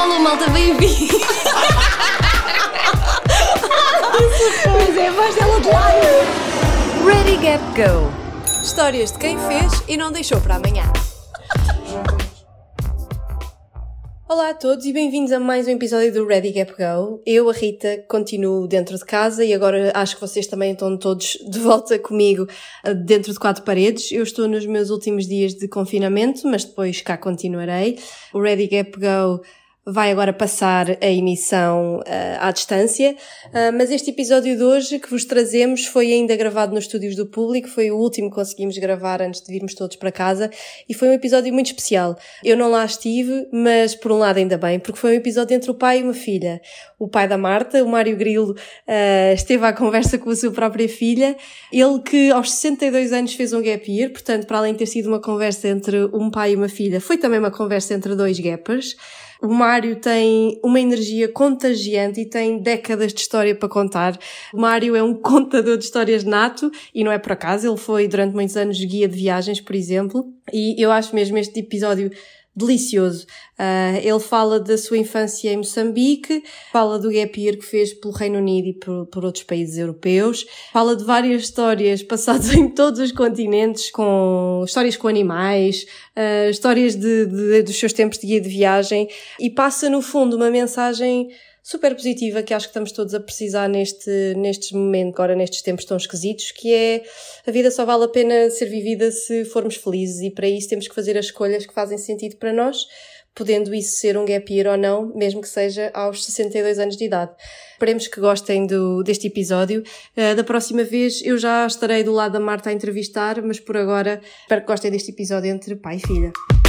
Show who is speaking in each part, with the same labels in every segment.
Speaker 1: alô malta, bem-vindo!
Speaker 2: Mas é a voz dela de lado.
Speaker 1: Ready, Gap, Go!
Speaker 2: Histórias de quem fez e não deixou para amanhã. Olá a todos e bem-vindos a mais um episódio do Ready Gap Go. Eu, a Rita, continuo dentro de casa e agora acho que vocês também estão todos de volta comigo eh, dentro de quatro paredes. Eu estou nos meus últimos dias de confinamento, mas depois cá continuarei. O Ready Gap Go vai agora passar a emissão uh, à distância, uh, mas este episódio de hoje que vos trazemos foi ainda gravado nos estúdios do público, foi o último que conseguimos gravar antes de virmos todos para casa e foi um episódio muito especial. Eu não lá estive, mas por um lado ainda bem, porque foi um episódio entre o pai e uma filha. O pai da Marta, o Mário Grilo, uh, esteve à conversa com a sua própria filha, ele que aos 62 anos fez um gap year, portanto, para além de ter sido uma conversa entre um pai e uma filha, foi também uma conversa entre dois gappers. O Mário tem uma energia contagiante e tem décadas de história para contar. O Mário é um contador de histórias nato e não é por acaso, ele foi durante muitos anos guia de viagens, por exemplo, e eu acho mesmo este episódio delicioso. Uh, ele fala da sua infância em Moçambique, fala do gap year que fez pelo Reino Unido e por, por outros países europeus, fala de várias histórias passadas em todos os continentes, com histórias com animais, uh, histórias de, de, dos seus tempos de guia de viagem e passa no fundo uma mensagem super positiva que acho que estamos todos a precisar neste, nestes momentos, agora nestes tempos tão esquisitos, que é a vida só vale a pena ser vivida se formos felizes e para isso temos que fazer as escolhas que fazem sentido para nós, podendo isso ser um gap year ou não, mesmo que seja aos 62 anos de idade. Esperemos que gostem do, deste episódio. Uh, da próxima vez eu já estarei do lado da Marta a entrevistar, mas por agora espero que gostem deste episódio entre pai e filha.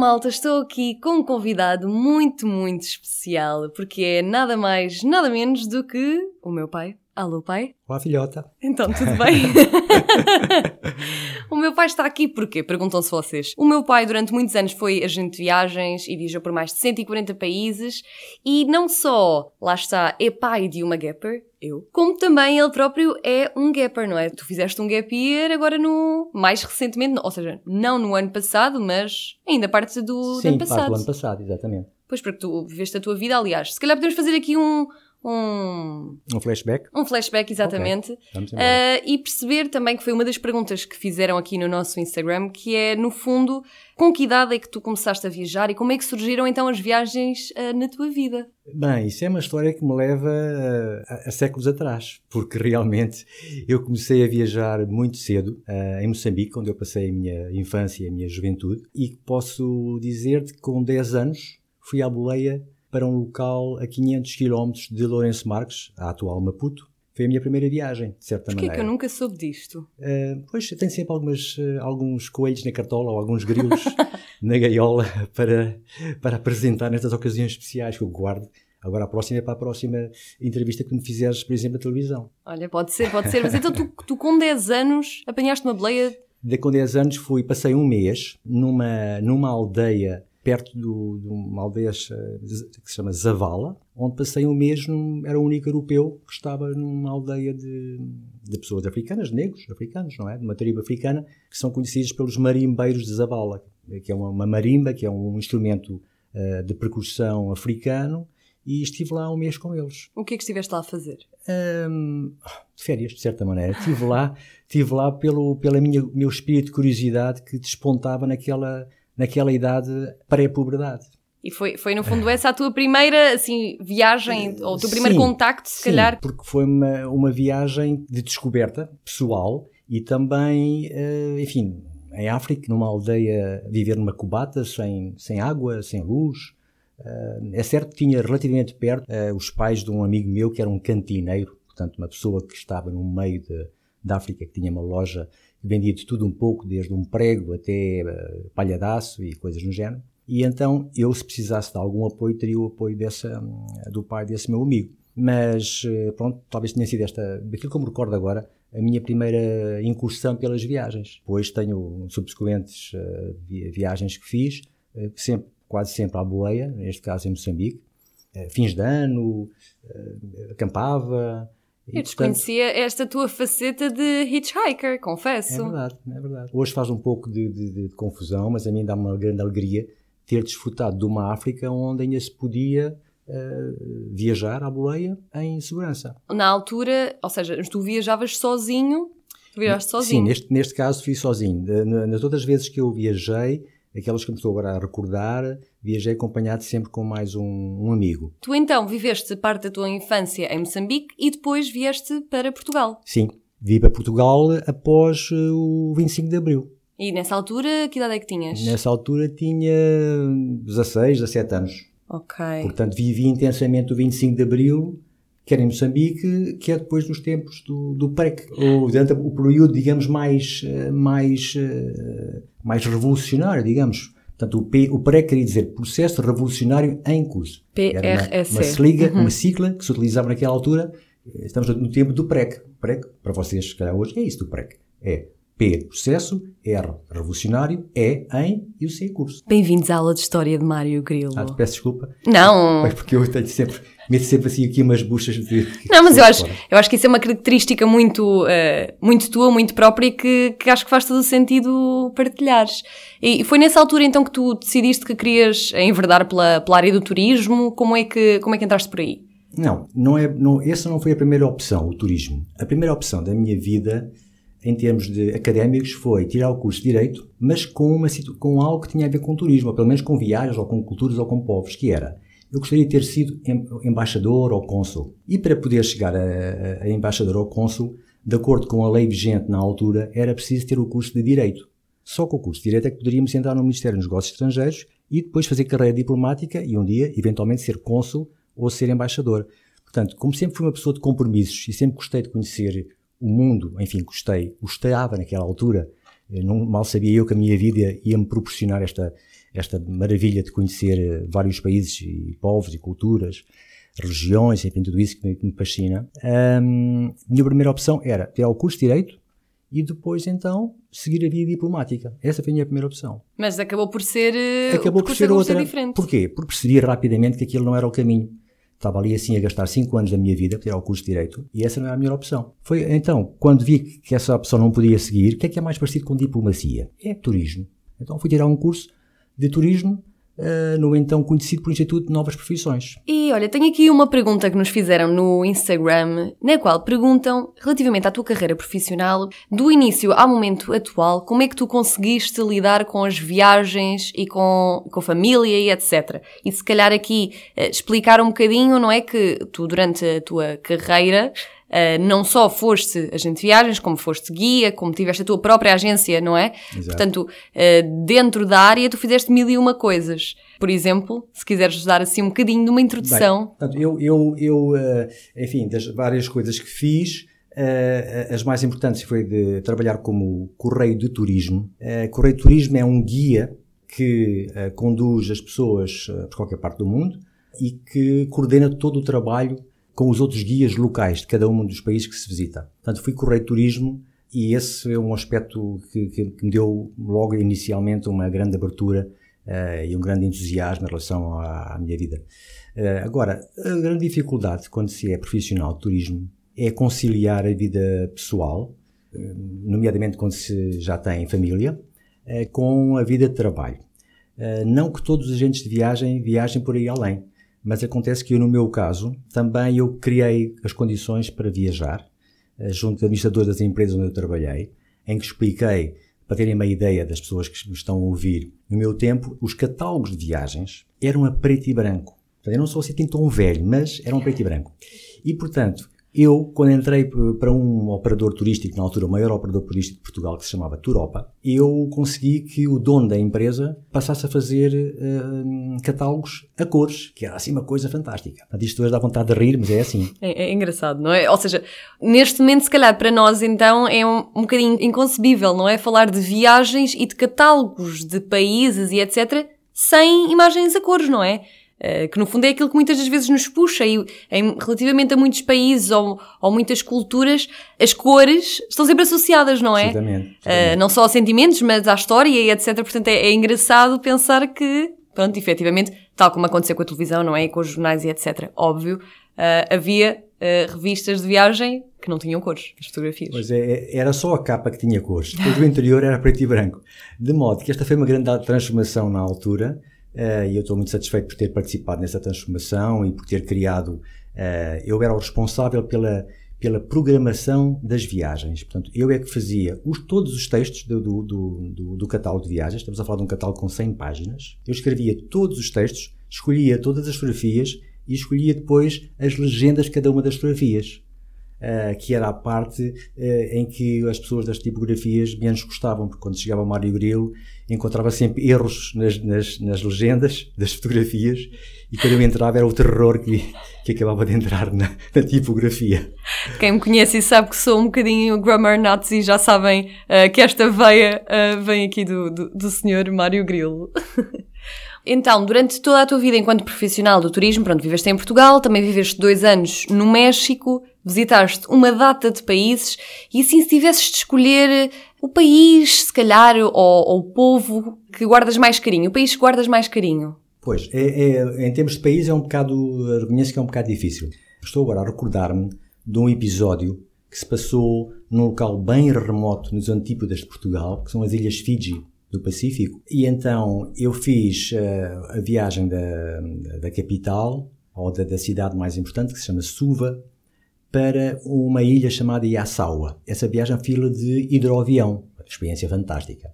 Speaker 1: Malta, estou aqui com um convidado muito, muito especial, porque é nada mais, nada menos do que o meu pai. Alô, pai?
Speaker 3: Olá, filhota.
Speaker 1: Então, tudo bem? o meu pai está aqui porquê? Perguntam-se vocês. O meu pai, durante muitos anos, foi agente de viagens e viajou por mais de 140 países. E não só, lá está, é pai de uma gapper, eu, como também ele próprio é um gapper, não é? Tu fizeste um gap year agora no. mais recentemente, ou seja, não no ano passado, mas ainda parte do,
Speaker 3: Sim,
Speaker 1: do ano passado.
Speaker 3: parte do ano passado, exatamente.
Speaker 1: Pois, porque tu viveste a tua vida, aliás. Se calhar podemos fazer aqui um. Um,
Speaker 3: Um flashback?
Speaker 1: um flashback, exatamente.
Speaker 3: Ok, vamos embora.
Speaker 1: Uh, e perceber também que foi uma das perguntas que fizeram aqui no nosso Instagram, que é, no fundo, com que idade é que tu começaste a viajar e como é que surgiram então as viagens uh, na tua vida?
Speaker 3: Bem, isso é uma história que me leva a, a séculos atrás, porque realmente eu comecei a viajar muito cedo, uh, em Moçambique, onde eu passei a minha infância e a minha juventude, e posso dizer-te que com 10 anos fui à boleia para um local a 500 km de Lourenço Marques, a atual Maputo. Foi a minha primeira viagem, de certa
Speaker 1: Porquê é
Speaker 3: maneira.
Speaker 1: que eu nunca soube disto?
Speaker 3: Uh, pois, tem sempre algumas, uh, alguns coelhos na cartola ou alguns grilos na gaiola para, para apresentar nestas ocasiões especiais que eu guardo. Agora a próxima é para a próxima entrevista que me fizeres, por exemplo, na televisão.
Speaker 1: Olha, pode ser, pode ser. Mas então tu, tu com 10 anos apanhaste uma boleia
Speaker 3: De com 10 anos fui, passei um mês numa, numa aldeia perto do- de uma aldeia que se chama Zavala, onde passei um mês, num, era o único europeu que estava numa aldeia de, de pessoas africanas, de negros africanos, não é? De uma tribo africana, que são conhecidos pelos marimbeiros de Zavala, que é uma, uma marimba, que é um instrumento eh, de percussão africano, e estive lá um mês com eles.
Speaker 1: O que é que estiveste lá a fazer?
Speaker 3: Hum, de férias, de certa maneira. Estive lá, estive lá pelo pela minha meu espírito de curiosidade que despontava naquela naquela idade pré-puberdade.
Speaker 1: E foi, foi no fundo essa a tua primeira assim, viagem, ou o teu primeiro
Speaker 3: Sim,
Speaker 1: contacto, se
Speaker 3: sim,
Speaker 1: calhar.
Speaker 3: porque foi uma, uma viagem de descoberta pessoal e também, eh, enfim, em África, numa aldeia, viver numa cubata, sem, sem água, sem luz. Eh, é certo que tinha relativamente perto eh, os pais de um amigo meu que era um cantineiro, portanto, uma pessoa que estava no meio de, da África, que tinha uma loja vendia de tudo um pouco, desde um prego até eh, palhadaço e coisas no género. E então eu, se precisasse de algum apoio, teria o apoio dessa, do pai desse meu amigo. Mas, eh, pronto, talvez tenha sido esta, daquilo que eu me recordo agora, a minha primeira incursão pelas viagens. Depois tenho subsequentes eh, vi- viagens que fiz, sempre, quase sempre à boleia, neste caso em Moçambique. Fins de ano, acampava,
Speaker 1: E, Eu desconhecia portanto, esta tua faceta de hitchhiker, confesso.
Speaker 3: É verdade, é verdade. Hoje faz um pouco de, de, de confusão, mas a mim dá uma grande alegria ter desfrutado de uma África onde ainda se podia uh, viajar à boleia em segurança.
Speaker 1: Na altura, ou seja, tu viajavas sozinho, tu viajaste sozinho?
Speaker 3: Sim, neste, neste caso fui sozinho. Nas outras vezes que eu viajei, aquelas que me estou agora a recordar, viajei acompanhado sempre com mais um, um, amigo.
Speaker 1: Tu então viveste parte da tua infância em Moçambique e depois vieste para Portugal?
Speaker 3: Sim, vim para Portugal após eh, o 25 de Abril.
Speaker 1: E nessa altura, que idade é que tinhas?
Speaker 3: Nessa altura tinha 16, 17 anos.
Speaker 1: Ok.
Speaker 3: Portanto, vivi intensamente o 25 de Abril, quer em Moçambique, quer depois nos tempos do, do PREC. Ou, durante o período, digamos, mais, eh, mais, eh, mais revolucionário, digamos. Portanto, o, P, o PREC queria dizer Processo Revolucionário em Curso.
Speaker 1: PRSC.
Speaker 3: Uma, uma, sigla, uhum. uma sigla que se utilizava naquela altura. Estamos no tempo do PREC. PREC, para vocês, se calhar hoje, é isso do PREC. É P, processo, R, revolucionário, E, em e o C, curso.
Speaker 1: Bem-vindos à aula de História de Mário Grilo.
Speaker 3: Ah, te peço desculpa.
Speaker 1: Não.
Speaker 3: É porque eu tenho sempre, meto sempre assim aqui umas buchas de...
Speaker 1: Não, mas eu acho, eu acho que isso é uma característica muito, uh, muito tua, muito própria, que, que acho que faz todo o sentido partilhares. E foi nessa altura então que tu decidiste que querias enverdar pela, pela área do turismo? Como é que, como é que entraste por aí?
Speaker 3: Não, não é, não, essa não foi a primeira opção, o turismo. A primeira opção da minha vida em termos de académicos, foi tirar o curso de Direito, mas com, uma, com algo que tinha a ver com turismo, ou pelo menos com viagens, ou com culturas, ou com povos, que era, eu gostaria de ter sido embaixador ou cônsul. E para poder chegar a, a embaixador ou cônsul, de acordo com a lei vigente na altura, era preciso ter o curso de Direito. Só com o curso de Direito é que poderíamos entrar no Ministério dos Negócios Estrangeiros e depois fazer carreira diplomática e um dia, eventualmente, ser cônsul ou ser embaixador. Portanto, como sempre fui uma pessoa de compromissos e sempre gostei de conhecer o mundo, enfim, gostei, gostava naquela altura, eh, não, mal sabia eu que a minha vida ia me proporcionar esta, esta maravilha de conhecer eh, vários países e povos e culturas, religiões, enfim, tudo isso que me, que me fascina. Um, minha primeira opção era ter o curso de Direito e depois, então, seguir a via diplomática. Essa foi a minha primeira opção.
Speaker 1: Mas acabou por ser, eh, acabou por ser outra. diferente.
Speaker 3: Porquê? Porque percebi rapidamente que aquilo não era o caminho. Estava ali assim a gastar 5 anos da minha vida para tirar o curso de Direito e essa não era a melhor opção. Foi então, quando vi que essa opção não podia seguir, o que é que é mais parecido com diplomacia? É turismo. Então fui tirar um curso de turismo no então conhecido por Instituto de Novas Profissões.
Speaker 1: E olha, tenho aqui uma pergunta que nos fizeram no Instagram, na qual perguntam, relativamente à tua carreira profissional, do início ao momento atual, como é que tu conseguiste lidar com as viagens e com, com a família e etc. E se calhar aqui uh, explicar um bocadinho, não é que tu durante a tua carreira Uh, não só foste agente de viagens, como foste guia, como tiveste a tua própria agência, não é? Exato. Portanto, uh, dentro da área tu fizeste mil e uma coisas. Por exemplo, se quiseres dar assim um bocadinho de uma introdução.
Speaker 3: Bem, portanto, eu, eu, eu uh, enfim, das várias coisas que fiz, as mais importantes foi de trabalhar como correio de turismo. correio de turismo é um guia que conduz as pessoas por qualquer parte do mundo e que coordena todo o trabalho com os outros guias locais de cada um dos países que se visita. Portanto, fui correio de turismo e esse é um aspecto que, que, me deu logo inicialmente uma grande abertura uh, e um grande entusiasmo em relação à, à minha vida. Uh, agora, a grande dificuldade quando se é profissional de turismo é conciliar a vida pessoal, uh, nomeadamente quando se já tem família, com a vida de trabalho. não que todos os agentes de viagem viajem por aí além. Mas acontece que eu, no meu caso, também eu criei as condições para viajar, eh, junto de administradores das empresas onde eu trabalhei, em que expliquei, para terem uma ideia das pessoas que me estão a ouvir, no meu tempo, os catálogos de viagens eram a preto e branco. Eu não sou assim tão velho, mas eram a preto e branco. E, portanto, eu, quando entrei para um operador turístico, na altura o maior operador turístico de Portugal, que se chamava Turopa, eu consegui que o dono da empresa passasse a fazer uh, catálogos a cores, que era assim uma coisa fantástica. Isto hoje dá vontade de rir, mas é assim.
Speaker 1: É, é, engraçado, não é? Ou seja, neste momento, se calhar, para nós, então, é um, um bocadinho inconcebível, não é? Falar de viagens e de catálogos de países e etc., sem imagens a cores, não é? Eh, que no fundo é aquilo que muitas das vezes nos puxa e em, relativamente a muitos países ou, ou muitas culturas, as cores estão sempre associadas, não é?
Speaker 3: Exatamente.
Speaker 1: Uh, não só a sentimentos, mas à história e etc. Portanto, é, é, engraçado pensar que, pronto, efetivamente, tal como aconteceu com a televisão, não é? E com os jornais e etc. Óbvio, uh, havia uh, revistas de viagem que não tinham cores, as fotografias.
Speaker 3: Pois é, é, era só a capa que tinha cores. Depois o interior era preto e branco. De modo que esta foi uma grande transformação na altura e eu estou muito satisfeito por ter participado nessa transformação e por ter criado. Uh, eu era o responsável pela, pela programação das viagens. Portanto, eu é que fazia os, todos os textos do, do, do, do, catálogo de viagens. Estamos a falar de um catálogo com 100 páginas. Eu escrevia todos os textos, escolhia todas as fotografias e escolhia depois as legendas de cada uma das fotografias. Uh, que era a parte uh, em que as pessoas das tipografias menos gostavam, porque quando chegava o Mário Grilo encontrava sempre erros nas, nas, nas, legendas das fotografias e quando eu entrava era o terror que, que acabava de entrar na, na tipografia.
Speaker 1: Quem me conhece e sabe que sou um bocadinho grammar nazi já sabem uh, que esta veia vem aqui do, do, do senhor Mário Grilo. Então, durante toda a tua vida enquanto profissional do turismo, pronto, viveste em Portugal, também viveste dois anos no México, visitaste uma data de países e assim se tivesses de escolher o país, se calhar, ou, ou o povo que guardas mais carinho, o país que guardas mais carinho.
Speaker 3: Pois, é, é, em termos de país é um bocado, reconheço que é um bocado difícil. Estou agora a recordar-me de um episódio que se passou num local bem remoto nos antípodas de Portugal, que são as Ilhas Fiji do Pacífico. E então eu fiz uh, a viagem da, da capital, ou da, da, cidade mais importante, que se chama Suva, para uma ilha chamada Yasawa. Essa viagem fila de hidroavião, experiência fantástica.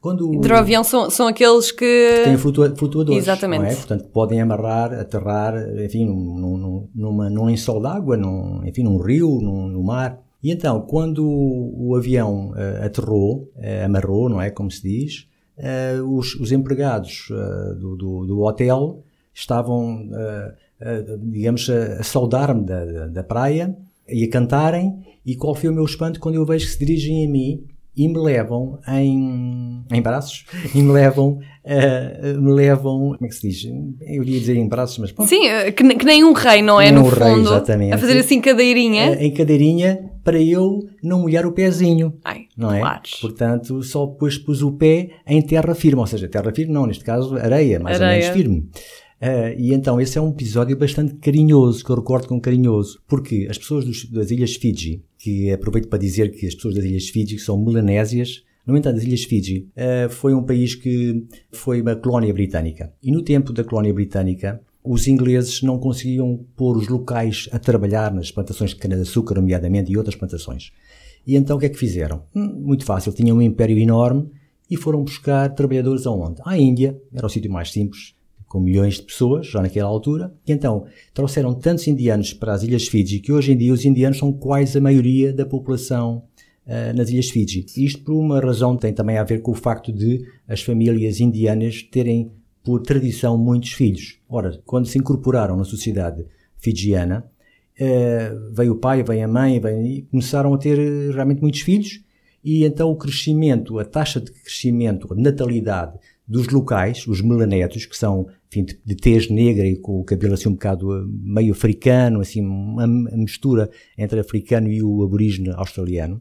Speaker 1: Quando hidroavião são, são aqueles que...
Speaker 3: que têm flutua, flutuadores, Exatamente. não é? Portanto, podem amarrar, aterrar, enfim, num, num, numa, num lençol d'água, num, enfim, num rio, num, no mar. E então, quando o, o avião uh, aterrou, uh, amarrou, não é como se diz, uh, os, os, empregados do, do, do, hotel estavam, digamos, a, a saudar-me da, da, da, praia e a cantarem. E qual foi o meu espanto quando eu vejo que se dirigem a mim e me levam em, em braços e me levam uh, me levam como é que se diz eu iria dizer em braços mas
Speaker 1: pronto. sim que, que, nem um rei não é nem no um fundo rei, exatamente. a fazer assim cadeirinha
Speaker 3: uh, em cadeirinha para eu não molhar o pezinho Ai, não é claro. portanto só depois pus o pé em terra firme ou seja terra firme não neste caso areia mais areia. ou menos firme Uh, e então esse é um episódio bastante carinhoso, que eu recordo com carinhoso, porque as pessoas dos, das Ilhas Fiji, que aproveito para dizer que as pessoas das Ilhas Fiji são melanésias, no entanto, as Ilhas Fiji uh, foi um país que foi uma colónia britânica. E no tempo da colónia britânica, os ingleses não conseguiam pôr os locais a trabalhar nas plantações de cana-de-açúcar, nomeadamente, e outras plantações. E então o que é que fizeram? Hum, muito fácil, tinham um império enorme e foram buscar trabalhadores aonde? À Índia, era o sítio mais simples, com milhões de pessoas, já naquela altura, e então trouxeram tantos indianos para as Ilhas Fiji que hoje em dia os indianos são quase a maioria da população uh, nas Ilhas Fiji. Isto por uma razão tem também a ver com o facto de as famílias indianas terem, por tradição, muitos filhos. Ora, quando se incorporaram na sociedade fijiana, uh, veio o pai, veio a mãe, veio, e começaram a ter realmente muitos filhos, e então o crescimento, a taxa de crescimento, a natalidade dos locais, os melanetos, que são enfim, de, de tez negra e com o cabelo assim um bocado eh, meio africano, assim uma, mistura entre africano e o aborígene australiano,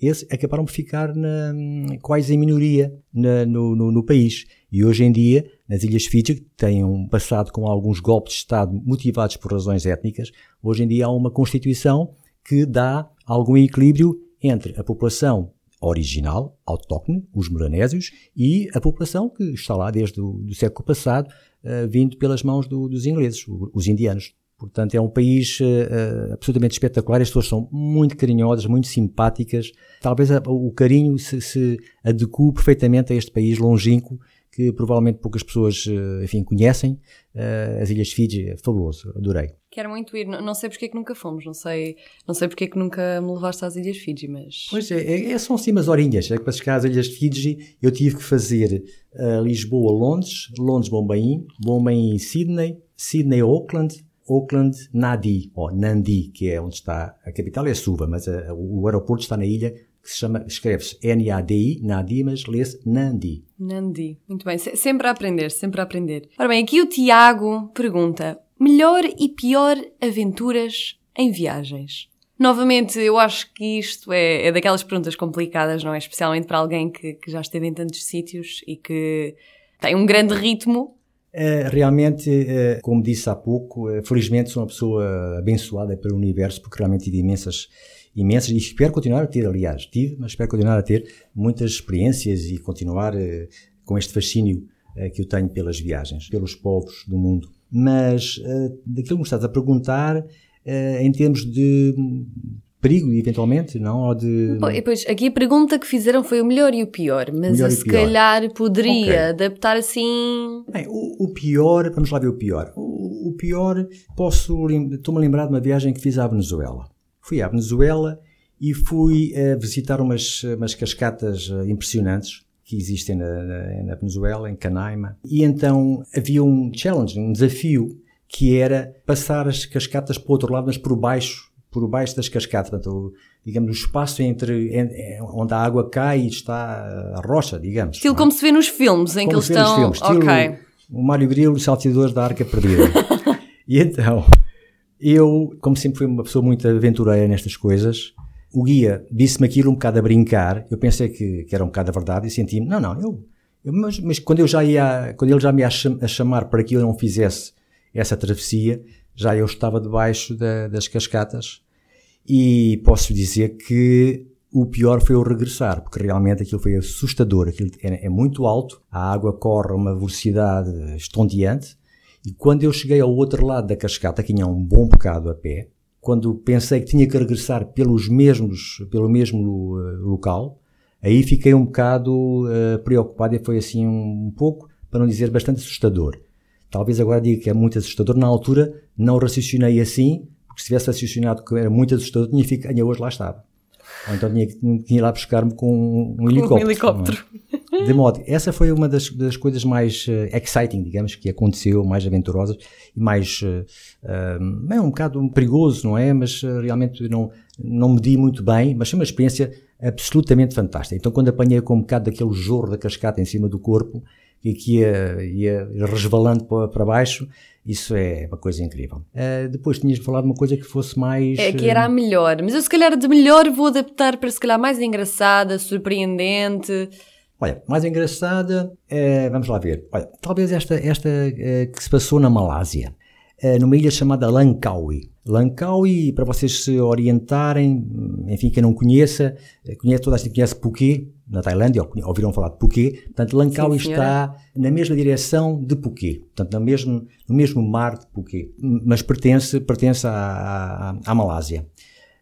Speaker 3: esses acabaram por ficar na, quase em minoria na, no, no, no, país. E hoje em dia, nas Ilhas Fiji, que têm um passado com alguns golpes de Estado motivados por razões étnicas, hoje em dia há uma Constituição que dá algum equilíbrio entre a população original, autóctone, os melanésios, e a população que está lá desde o do século passado, uh, vindo pelas mãos do, dos ingleses, os indianos. Portanto, é um país uh, absolutamente espetacular. As pessoas são muito carinhosas, muito simpáticas. Talvez o carinho se, se adeque perfeitamente a este país longínquo que provavelmente poucas pessoas, enfim, conhecem. As Ilhas Fiji, é fabuloso, adorei.
Speaker 1: Quero muito ir, não sei porque é que nunca fomos, não sei, não sei porque é que nunca me levaste às Ilhas Fiji, mas...
Speaker 3: Pois é, é, é são assim umas horinhas, é que para chegar às Ilhas Fiji eu tive que fazer uh, Lisboa-Londres, Londres-Bombaim, Bombaim-Sydney, Sydney-Auckland, Auckland, Nadi, ou Nandi, que é onde está a capital, é Suva, mas a, o aeroporto está na ilha que se chama, escreve-se N-A-D-I, Nadi, mas lê-se Nandi.
Speaker 1: Nandi, muito bem, sempre a aprender, sempre a aprender. Ora bem, aqui o Tiago pergunta, Melhor e pior aventuras em viagens. Novamente, eu acho que isto é, é daquelas perguntas complicadas, não é? Especialmente para alguém que, que já esteve em tantos sítios e que tem um grande ritmo.
Speaker 3: Uh, realmente, uh, como disse há pouco, uh, felizmente sou uma pessoa abençoada pelo universo, porque realmente tive imensas, imensas, e espero continuar a ter, aliás, tive, mas espero continuar a ter muitas experiências e continuar com este fascínio que eu tenho pelas viagens, pelos povos do mundo. Mas daquilo que me estás a perguntar, em termos de perigo, eventualmente, não? Ou de...
Speaker 1: Pois, aqui a pergunta que fizeram foi o melhor e o pior, mas eu se pior. calhar poderia okay. adaptar assim...
Speaker 3: Bem, o, o, pior, vamos lá ver o pior. O, o pior, posso, estou-me a lembrar de uma viagem que fiz à Venezuela. Fui à Venezuela e fui uh, visitar umas, umas cascatas uh, impressionantes que existem na, na, na Venezuela, em Canaima. E então havia um challenge, um desafio, que era passar as cascatas para o outro lado, mas por baixo por baixo das cascatas, portanto, digamos, o espaço entre onde a água cai e está a rocha, digamos.
Speaker 1: Estilo é? como se vê nos filmes, em como que eles estão... Filmes, estilo okay.
Speaker 3: o Mário Grilo, os salteadores da Arca Perdida. e então, eu, como sempre fui uma pessoa muito aventureira nestas coisas, o guia disse-me aquilo um bocado a brincar, eu pensei que, que era um bocado a verdade e senti-me, não, não, eu, eu mas, mas, quando eu já ia, quando ele já me ia a chamar para que eu não fizesse essa travessia, já eu estava debaixo da, das cascatas e posso dizer que o pior foi o regressar, porque realmente aquilo foi assustador. Aquilo é, é muito alto, a água corre a uma velocidade estonteante. E quando eu cheguei ao outro lado da cascata, que tinha um bom bocado a pé, quando pensei que tinha que regressar pelos mesmos, pelo mesmo uh, local, aí fiquei um bocado uh, preocupado e foi assim um, um pouco, para não dizer bastante assustador. Talvez agora diga que é muito assustador. Na altura não raciocinei assim, porque se tivesse associado que era muito assustador, tinha, fico, tinha hoje lá estava. Ou então tinha, tinha ir lá buscar-me com um helicóptero. Um helicóptero. É? De modo, essa foi uma das, das coisas mais uh, exciting, digamos, que aconteceu, mais aventurosas e mais. Uh, uh, é um bocado perigoso, não é? Mas realmente não, não medi muito bem, mas foi uma experiência absolutamente fantástica. Então, quando apanhei com um bocado daquele jorro da cascata em cima do corpo, e que ia, ia resvalando para, para baixo, isso é uma coisa incrível. Uh, depois tinhas falado uma coisa que fosse mais.
Speaker 1: É que era a melhor, mas eu se calhar de melhor vou adaptar para se calhar mais engraçada, surpreendente.
Speaker 3: Olha, mais engraçada, uh, vamos lá ver. Olha, talvez esta, esta uh, que se passou na Malásia, numa ilha chamada Langkawi. Langkawi, para vocês se orientarem, enfim, quem não conheça, conhece, toda a gente conhece Phuket, na Tailândia, ouviram falar de Phuket, portanto Sim, está na mesma direção de Phuket, portanto no mesmo, no mesmo mar de Phuket, mas pertence, pertence à, à, à Malásia.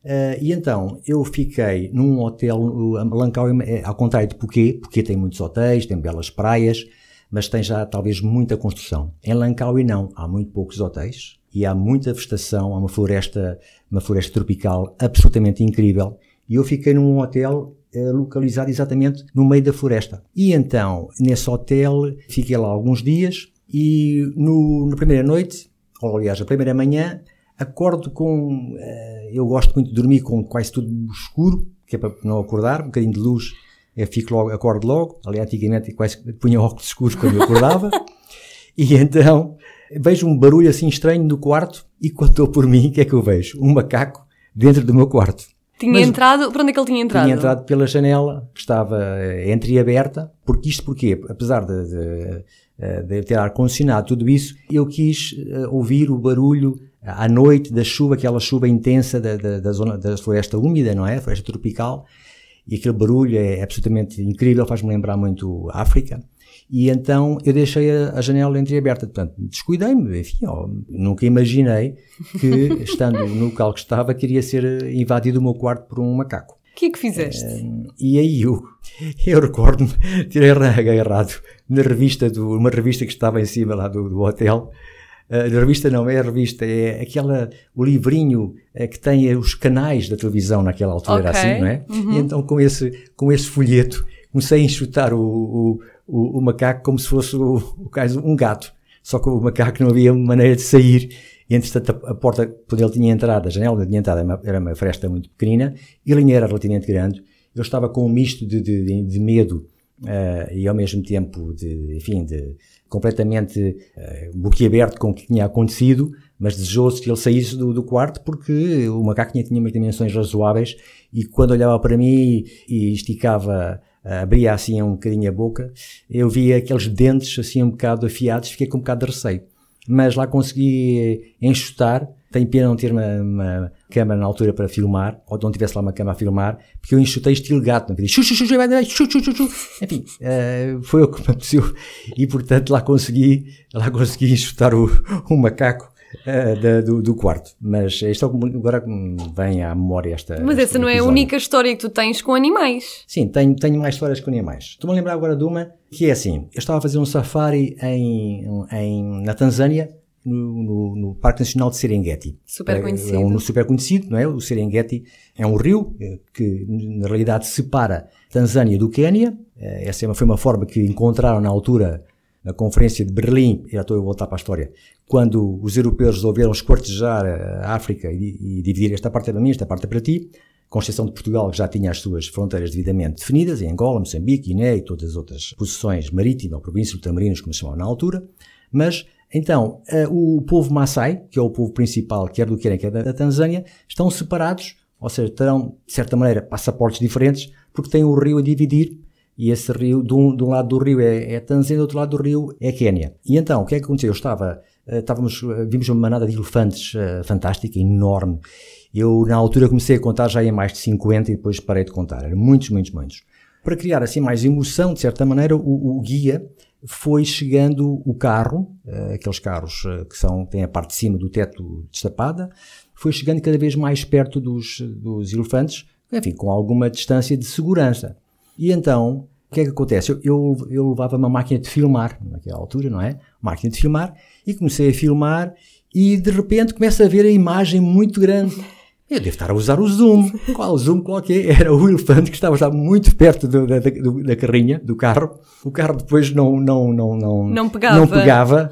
Speaker 3: Uh, e então eu fiquei num hotel, Langkawi é ao contrário de Phuket, Phuket tem muitos hotéis, tem belas praias, mas tem já talvez muita construção. Em Langkawi não, há muito poucos hotéis e há muita vegetação, há uma floresta, uma floresta tropical absolutamente incrível. E eu fiquei num hotel eh, localizado exatamente no meio da floresta. E então, nesse hotel, fiquei lá alguns dias e no, na primeira noite, ou aliás, a primeira manhã, acordo com. Uh, eu gosto muito de dormir com quase tudo escuro, que é para não acordar, um bocadinho de luz, eu fico logo, acordo logo. Aliás, antigamente quase punha óculos escuros quando eu acordava. e então vejo um barulho assim estranho no quarto e quando estou por mim, o que é que eu vejo? Um macaco dentro do meu quarto.
Speaker 1: Tinha Mas entrado, para onde é que ele tinha entrado?
Speaker 3: Tinha entrado pela janela, que estava eh, entreaberta, porque isto porquê? Apesar de, de, eh, de ter ar-condicionado, tudo isso, eu quis eh, ouvir o barulho à noite da chuva, aquela chuva intensa da, da, da zona da floresta úmida, não é? Floresta tropical, e aquele barulho é absolutamente incrível, faz-me lembrar muito a África. E então eu deixei a, janela entreaberta. Portanto, descuidei-me, enfim, ó, nunca imaginei que, estando no local que estava, queria ser invadido o meu quarto por um macaco.
Speaker 1: O que é que fizeste?
Speaker 3: Uh, e aí eu, eu recordo-me, tirei agarrado na revista, do, uma revista que estava em cima lá do, do hotel, a revista não é a revista, é aquela, o livrinho uh, que tem os canais da televisão naquela altura, okay. assim, não é? Uhum. E então com esse, com esse folheto comecei a enxutar o, o, o, o macaco como se fosse o, o caso, um gato. Só que o macaco não havia maneira de sair. E, entretanto, a, porta por ele tinha entrado, a janela onde tinha entrado era uma, era uma fresta muito pequenina e a linha era relativamente grande. Eu estava com um misto de, de, de medo uh, e ao mesmo tempo de, enfim, de completamente uh, boquiaberto com o que tinha acontecido, mas desejoso que ele saísse do, do quarto porque o macaco tinha, tinha umas dimensões razoáveis e quando olhava para mim e esticava abria assim um bocadinho a boca, eu via aqueles dentes assim um bocado afiados, fiquei com um bocado de receio. Mas lá consegui enxutar, tenho pena não ter uma, uma, câmera na altura para filmar, ou não tivesse lá uma câmera a filmar, porque eu enxutei estilo gato, não chu, chu, chu, chu, chu, chu, chu. enfim, uh, foi o que me aconteceu, e portanto lá consegui, lá consegui enxutar o, o macaco uh, da, do, do, quarto. Mas isto agora vem à memória esta.
Speaker 1: Mas essa não é a única história que tu tens com animais.
Speaker 3: Sim, tenho, tenho mais histórias com animais. Estou-me a lembrar agora de uma que é assim: eu estava a fazer um safari em, em, na Tanzânia. No, no, no, Parque Nacional de Serengeti.
Speaker 1: Super conhecido.
Speaker 3: É um super conhecido, não é? O Serengeti é um rio eh, que, na realidade, separa Tanzânia do Quênia. Eh, essa é foi uma forma que encontraram na altura na Conferência de Berlim, já estou a voltar para a história, quando os europeus resolveram esquartejar a África e, e dividir esta parte é para mim, esta parte é para ti, com exceção de Portugal, que já tinha as suas fronteiras devidamente definidas, em Angola, Moçambique, Guiné e todas as outras posições marítimas ou províncias ultramarinas, como se chamavam na altura. Mas, então, o povo Maasai, que é o povo principal, quer do Quênia, quer da Tanzânia, estão separados, ou seja, terão, de certa maneira, passaportes diferentes, porque têm o rio a dividir e esse rio, de um, de um lado do rio é, é Tanzânia, do outro lado do rio é Quénia. E então, o que é que aconteceu? Eu estava, uh, estávamos, uh, vimos uma manada de elefantes fantástica, enorme. Eu, na altura, comecei a contar já em mais de 50 e depois parei de contar. Eram muitos, muitos, muitos. Para criar assim mais emoção, de certa maneira, o, o guia foi chegando o carro, aqueles carros que são, têm a parte de cima do teto destapada, foi chegando cada vez mais perto dos, dos elefantes, enfim, com alguma distância de segurança. E então, o que é que acontece? Eu, eu, eu levava uma máquina de filmar, naquela altura, não é? Máquina de filmar, e comecei a filmar, e de repente começo a ver a imagem muito grande. Eu devo estar a usar o zoom. Qual zoom? Qual que é? Era o elefante que estava já muito perto do, da, do, da carrinha, do carro. O carro depois não, não, não, não,
Speaker 1: não pegava.
Speaker 3: Não pegava.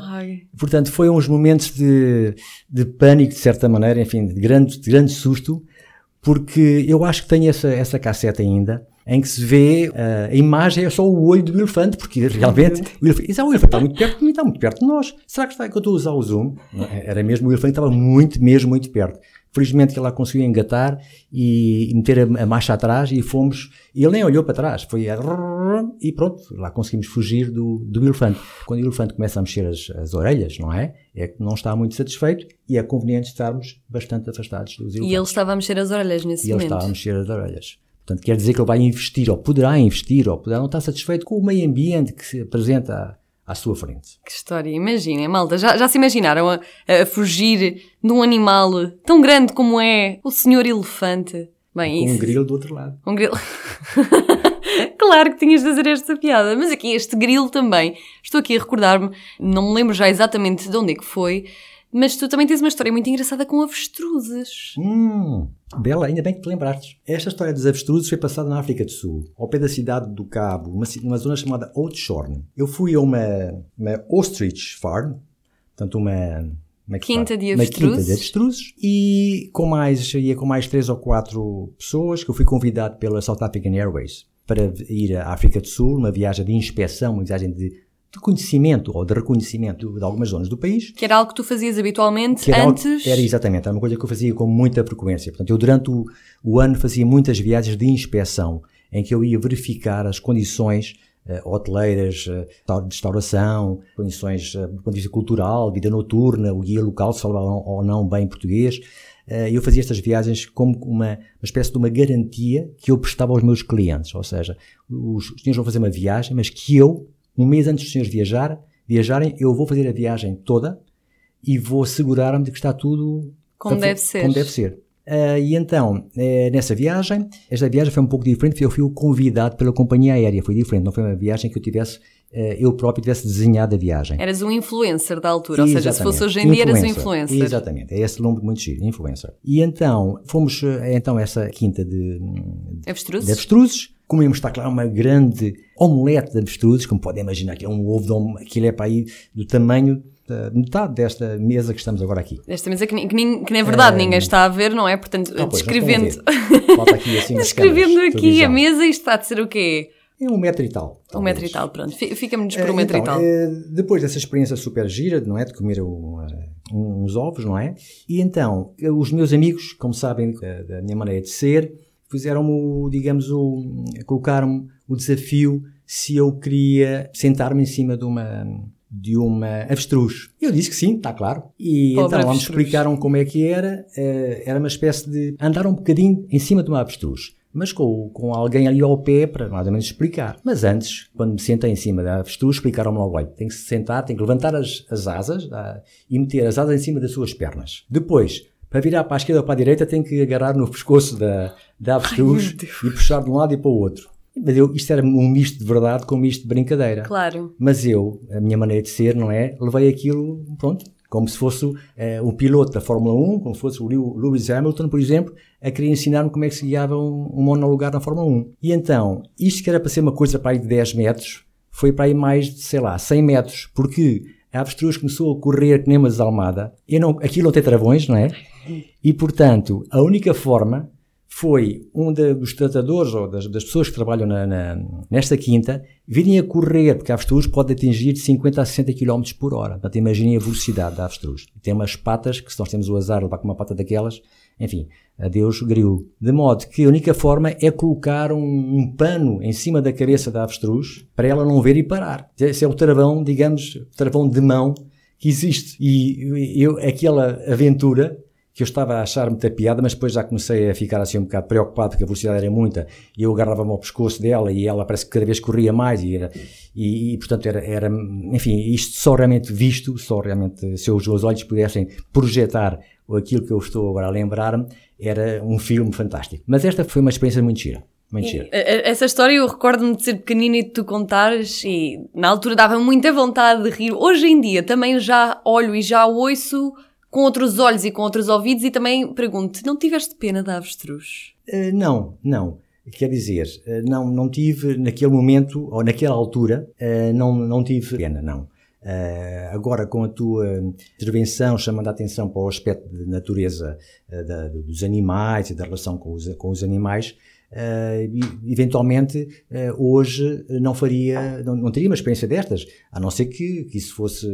Speaker 3: Portanto, foi uns momentos de, de pânico, de certa maneira, enfim, de grande, de grande susto, porque eu acho que tenho essa, essa cassete ainda em que se vê uh, a imagem é só o olho do elefante, porque realmente o elefante, o elefante está muito perto de mim, está muito perto de nós. Será que, está, que eu estou a usar o zoom? Era mesmo, o elefante estava muito, mesmo muito perto. Felizmente que ela conseguiu engatar e, meter a, a, marcha atrás e fomos. E ele nem olhou para trás, foi a, e pronto, lá conseguimos fugir do, do elefante. Quando o elefante começa a mexer as, as orelhas, não é? É que não está muito satisfeito e é conveniente estarmos bastante afastados dos elefantes.
Speaker 1: E ele estava a mexer as orelhas nesse
Speaker 3: e
Speaker 1: momento.
Speaker 3: E ele estava a mexer as orelhas. Portanto, quer dizer que ele vai investir, ou poderá investir, ou poderá não estar satisfeito com o meio ambiente que se apresenta à, sua frente.
Speaker 1: Que história, imaginem, malta, já, já se imaginaram a, a, fugir de um animal tão grande como é o senhor elefante?
Speaker 3: Bem, isso. Um grilo do outro lado.
Speaker 1: Um grilo. claro que tinhas de fazer esta piada, mas aqui este grilo também. Estou aqui a recordar-me, não me lembro já exatamente de onde é que foi, mas tu também tens uma história muito engraçada com avestruzes.
Speaker 3: Hum, Bela, ainda bem que te lembraste. Esta história dos avestruzes foi passada na África do Sul, ao pé da cidade do Cabo, uma, uma zona chamada Oudtshoorn. Eu fui a uma, uma ostrich farm, portanto uma...
Speaker 1: Uma quinta de
Speaker 3: avestruzes. Uma quinta de avestruzes. E com mais, ia com mais três ou quatro pessoas que eu fui convidado pela South African Airways para ir à África do Sul, uma viagem de inspeção, uma viagem de de conhecimento ou de reconhecimento de algumas zonas do país.
Speaker 1: Que era algo que tu fazias habitualmente era antes?
Speaker 3: Algo, era exatamente, era uma coisa que eu fazia com muita frequência. Portanto, eu durante o, o ano fazia muitas viagens de inspeção em que eu ia verificar as condições uh, hoteleiras, uh, de restauração, condições uh, do ponto de vista cultural, vida noturna, o guia local, se falava ou não bem português. Eu fazia estas viagens como uma, uma espécie de uma garantia que eu prestava aos meus clientes. Ou seja, os, os senhores vão fazer uma viagem, mas que eu um mês antes dos senhores viajar, viajarem, eu vou fazer a viagem toda e vou assegurar-me de que está tudo
Speaker 1: como deve ser.
Speaker 3: Como deve ser. Uh, e então, uh, nessa viagem, esta viagem foi um pouco diferente, eu fui convidado pela companhia aérea, foi diferente, não foi uma viagem que eu tivesse, eu próprio tivesse desenhado a viagem.
Speaker 1: Eras um influencer da altura, Exatamente. ou seja, se fosse hoje em dia eras um influencer.
Speaker 3: Exatamente, é esse nome muito giro, influencer. E então, fomos, então, essa quinta de,
Speaker 1: de avestruzes,
Speaker 3: de avestruzes Comemos, está claro, uma grande omelete de avestruzes, como podem imaginar, que é um ovo de omelete, aquilo é para aí do tamanho metade desta mesa que estamos agora aqui.
Speaker 1: Esta mesa que, que, nem, que na verdade é, ninguém está a ver, não é? Portanto, não, pois, descrevendo,
Speaker 3: aqui, assim,
Speaker 1: descrevendo aqui a mesa, isto está a ser o quê?
Speaker 3: É um metro e tal.
Speaker 1: Talvez. Um metro e tal, pronto. Fica-nos por um metro
Speaker 3: então,
Speaker 1: e tal.
Speaker 3: É, depois dessa experiência super gira, não é? De comer um, uns ovos, não é? E então, os meus amigos, como sabem da minha maneira de ser, fizeram-me, digamos, o, colocaram o desafio se eu queria sentar-me em cima de uma de uma avestruz. Eu disse que sim, está claro. E
Speaker 1: Pobre
Speaker 3: então lá me explicaram como é que era. Eh, era uma espécie de andar um bocadinho em cima de uma avestruz. Mas com, com alguém ali ao pé para mais ou menos explicar. Mas antes, quando me sentei em cima da avestruz, explicaram-me logo, olha, tem que se sentar, tem que levantar as, as asas ah, e meter as asas em cima das suas pernas. Depois, para virar para a esquerda ou para a direita, tem que agarrar no pescoço da, da avestruz
Speaker 1: Deus.
Speaker 3: e puxar de um lado e para o outro. Mas eu, isto era um misto de verdade com um misto de brincadeira.
Speaker 1: Claro.
Speaker 3: Mas eu, a minha maneira de ser, não é? Levei aquilo, pronto, como se fosse um piloto da Fórmula 1, como se fosse o Lew- Lewis Hamilton, por exemplo, a querer ensinar-me como é que se guiava um, um monolugar na Fórmula 1. E então, isto que era para ser uma coisa para aí de 10 metros, foi para aí mais de, sei lá, 100 metros, porque a avestruz começou a correr que nem uma desalmada. Eu não, aquilo não tem travões, não é? E, portanto, a única forma foi um da- dos tratadores ou das, das pessoas que trabalham na- na- nesta quinta virem a correr, porque a avestruz pode atingir de 50 a 60 km por hora. Portanto, imaginem a velocidade da avestruz. Tem umas patas, que se nós temos o azar de levar com uma pata daquelas, enfim, adeus grilo. De modo que a única forma é colocar um, um pano em cima da cabeça da avestruz para ela não ver e parar. Esse é o travão, digamos, travão de mão que existe. E eu, aquela aventura que eu estava a achar muita piada, mas depois já comecei a ficar assim um bocado preocupado porque a velocidade era muita e eu agarrava-me ao pescoço dela e ela parece que cada vez corria mais e, era, e, e, portanto era, era, enfim, isto só realmente visto, só realmente se os meus olhos pudessem projetar aquilo que eu estou agora a lembrar-me, era um filme fantástico. Mas esta foi uma experiência muito gira.
Speaker 1: Eh, Essa história eu recordo-me de ser pequenina e de tu contares e na altura dava muita vontade de rir. Hoje em dia também já olho e já ouço com outros olhos e com outros ouvidos e também pergunto, não tiveste pena da avestruz?
Speaker 3: Uh, não, não. Quer dizer, uh, não, não tive naquele momento, ou naquela altura, uh, não, não tive pena, não. Uh, agora, com a tua intervenção, chamando a atenção para o aspecto de natureza uh, da, dos animais e da relação com os, com os animais, uh, eventualmente hoje não faria, não, não, teria uma experiência destas, a não ser que, que isso fosse.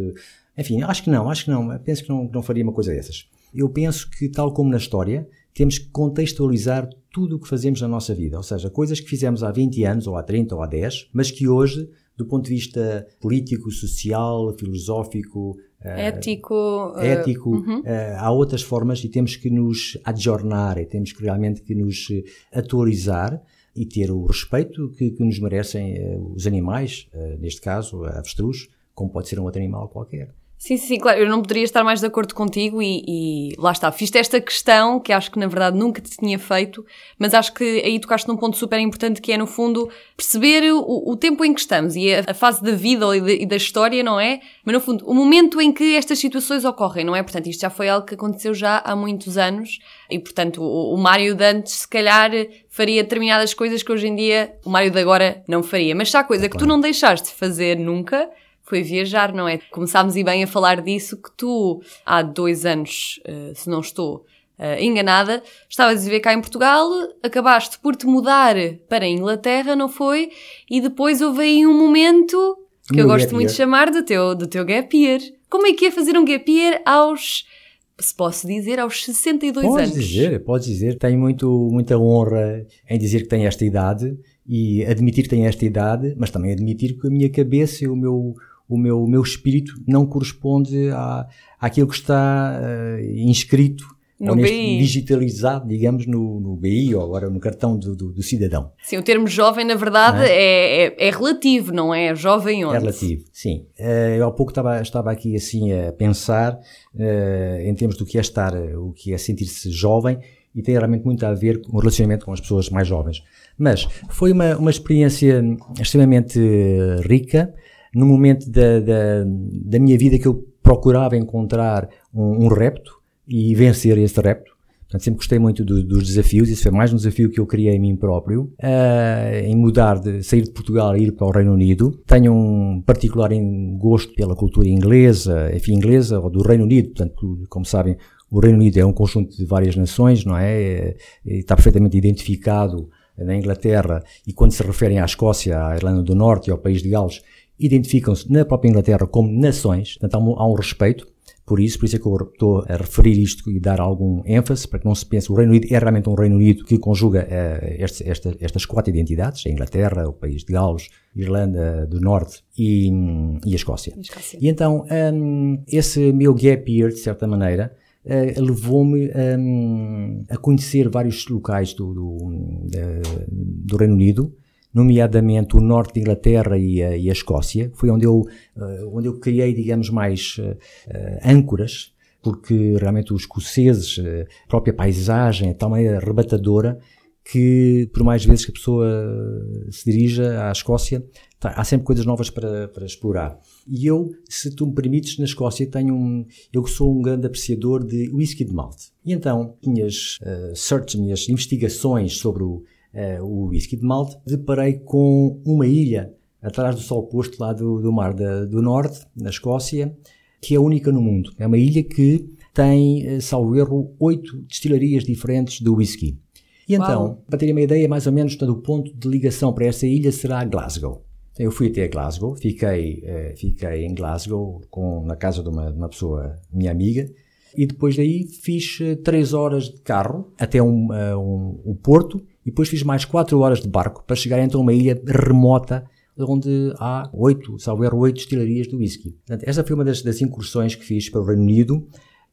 Speaker 3: Enfim, acho que não, acho que não, penso que não, não faria uma coisa dessas. Eu penso que, tal como na história, temos que contextualizar tudo o que fazemos na nossa vida, ou seja, coisas que fizemos há 20 anos, ou há 30, ou há 10, mas que hoje, do ponto de vista político, social, filosófico,
Speaker 1: ético,
Speaker 3: uh, ético uh, uh, há outras formas e temos que nos adjornar, e temos que realmente que nos atualizar e ter o respeito que, que nos merecem eh, os animais, neste caso avestruz, como pode ser um outro animal qualquer.
Speaker 1: Sim, sim, claro, eu não poderia estar mais de acordo contigo e, e, lá está, fiz esta questão que acho que na verdade nunca te tinha feito, mas acho que aí tocaste num ponto super importante que é no fundo perceber o, o tempo em que estamos e a, a fase da vida e, de, e, da história, não é? Mas no fundo, o momento em que estas situações ocorrem, não é? Portanto, isto já foi algo que aconteceu já há muitos anos e portanto o, o Mário de antes se calhar faria determinadas coisas que hoje em dia o Mário de agora não faria, mas se há coisa que tu não deixaste de fazer nunca foi viajar, não é? Começámos e bem a falar disso que tu, há dois anos, uh, se não estou uh, enganada, estavas a viver cá em Portugal, acabaste por te mudar para a Inglaterra, não foi? E depois houve aí um momento que eu gosto muito de chamar do teu, do teu gap year. Como é que é fazer um gap year aos, se posso dizer, aos 62
Speaker 3: Podes
Speaker 1: anos?
Speaker 3: dizer, podes dizer. Tenho muito, muita honra em dizer que tenho esta idade e admitir que tenho esta idade, mas também admitir que a minha cabeça e o meu, o meu, o meu espírito não corresponde à, àquilo que está uh, inscrito
Speaker 1: No
Speaker 3: ou
Speaker 1: BI.
Speaker 3: digitalizado, digamos, no, no BI ou agora no cartão do, do, do cidadão.
Speaker 1: Sim, o termo jovem, na verdade, é? É, é, relativo, não é? Jovem onde?
Speaker 3: É relativo, sim. Uh, eu há pouco estava, estava aqui assim a pensar uh, em termos do que é estar, o que é sentir-se jovem e tem realmente muito a ver com o relacionamento com as pessoas mais jovens. Mas foi uma, uma experiência extremamente rica, no momento da, da, da, minha vida que eu procurava encontrar um, um repto e vencer esse repto. Portanto, sempre gostei muito do, dos desafios, isso foi mais um desafio que eu criei em mim próprio, uh, em mudar de sair de Portugal e ir para o Reino Unido. Tenho um particular gosto pela cultura inglesa, enfim, inglesa ou do Reino Unido, portanto, como sabem, o Reino Unido é um conjunto de várias nações, não é? E está perfeitamente identificado na Inglaterra e quando se referem à Escócia, à Irlanda do Norte e ao país de Gales, identificam-se na própria Inglaterra como nações, portanto há um, há um respeito por isso, por isso é que eu estou a referir isto e dar algum ênfase para que não se pense o Reino Unido é realmente um Reino Unido que conjuga uh, este, esta, estas quatro identidades, a Inglaterra, o país de Gales, Irlanda do Norte e, e a Escócia. A Escócia. E então, um, esse meu gap year, de certa maneira, uh, levou-me um, a conhecer vários locais do, do, do Reino Unido, nomeadamente o norte da Inglaterra e a, e a Escócia, foi onde eu, uh, onde eu criei, digamos, mais uh, âncoras, porque realmente os escoceses, a própria paisagem, a tal maneira arrebatadora, que por mais vezes que a pessoa se dirija à Escócia, tá, há sempre coisas novas para, para explorar. E eu, se tu me permites, na Escócia tenho um, eu sou um grande apreciador de whisky de malte. E então, minhas uh, searches, minhas investigações sobre o, uh, o whisky de malte, deparei com uma ilha atrás do sol posto lá do, do mar da, do norte, na Escócia, que é única no mundo. É uma ilha que tem, uh, salvo erro, oito destilarias diferentes de whisky. E então, Uau. para terem uma ideia, mais ou menos, todo o ponto de ligação para essa ilha será Glasgow. Eu fui até Glasgow, fiquei, eh, fiquei em Glasgow com, na casa de uma, uma pessoa, minha amiga, e depois daí fiz eh, três horas de carro até um, uh, um, o Porto, e depois fiz mais quatro horas de barco para chegar então a uma ilha remota onde há oito, salvo oito destilarias de whisky. Portanto, essa foi uma das, das incursões que fiz para o Reino Unido.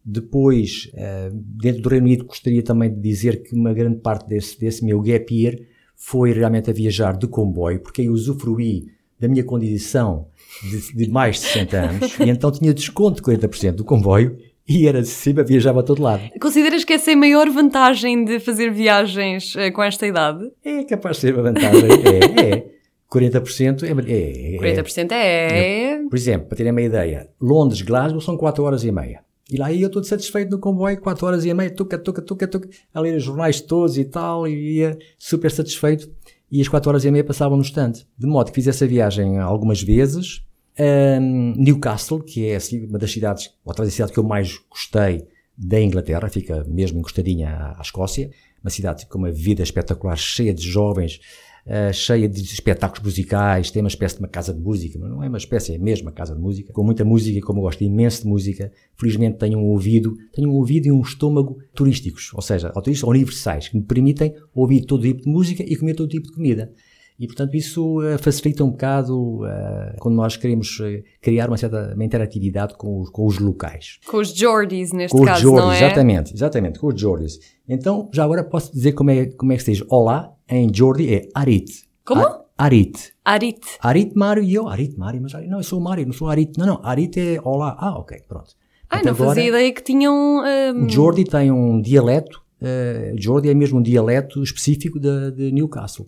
Speaker 3: Depois, uh, dentro do Reino Unido, gostaria também de dizer que uma grande parte desse, desse meu gap year foi realmente a viajar de comboio, porque aí usufruí da minha condição de, de mais de 60 anos e então tinha desconto de 40% do comboio e era sempre viajava a todo lado.
Speaker 1: Consideras que essa é a maior vantagem de fazer viagens uh, com esta idade?
Speaker 3: É capaz de ser uma vantagem, é, é. 40% é, é,
Speaker 1: é. 40% é.
Speaker 3: Por exemplo, para terem uma ideia, Londres-Glasgow são 4 horas e meia. E lá eu todo satisfeito no comboio, 4 horas e meia, tuca, tuca, tuca, tuca, a ler os jornais todos e tal, e ia super satisfeito. E as 4 horas e meia passavam no estante. De modo que fiz essa viagem algumas vezes. Um, Newcastle, que é assim, uma das cidades, ou talvez a cidade que eu mais gostei da Inglaterra, fica mesmo encostadinha à, à Escócia, uma cidade com uma vida espetacular, cheia de jovens, uh, cheia de espetáculos musicais, tem uma espécie de uma casa de música, mas não é uma espécie, é mesmo uma casa de música, com muita música, como eu gosto imenso de música, felizmente tenho um ouvido, tenho um ouvido e um estômago turísticos, ou seja, turistas universais, que me permitem ouvir todo tipo de música e comer todo tipo de comida. E, portanto, isso uh, facilita um bocado uh, quando nós queremos uh, criar uma certa uma interatividade com os, com os locais.
Speaker 1: Com os Geordies, neste com caso, os Geordies, não é?
Speaker 3: Exatamente, exatamente, com os Geordies. Então, já agora posso dizer como é, como é que se diz olá em Geordie, é Arit.
Speaker 1: Como?
Speaker 3: A Arit.
Speaker 1: Arit.
Speaker 3: Arit Mário e eu, Arit Mário, mas não, eu sou Mário, não sou Arit. Não, não, Arit é olá. Ah, ok, pronto.
Speaker 1: Ah, não agora, fazia ideia que tinham... Um...
Speaker 3: Geordie tem um dialeto, uh, Geordie é mesmo um dialeto específico de, de Newcastle.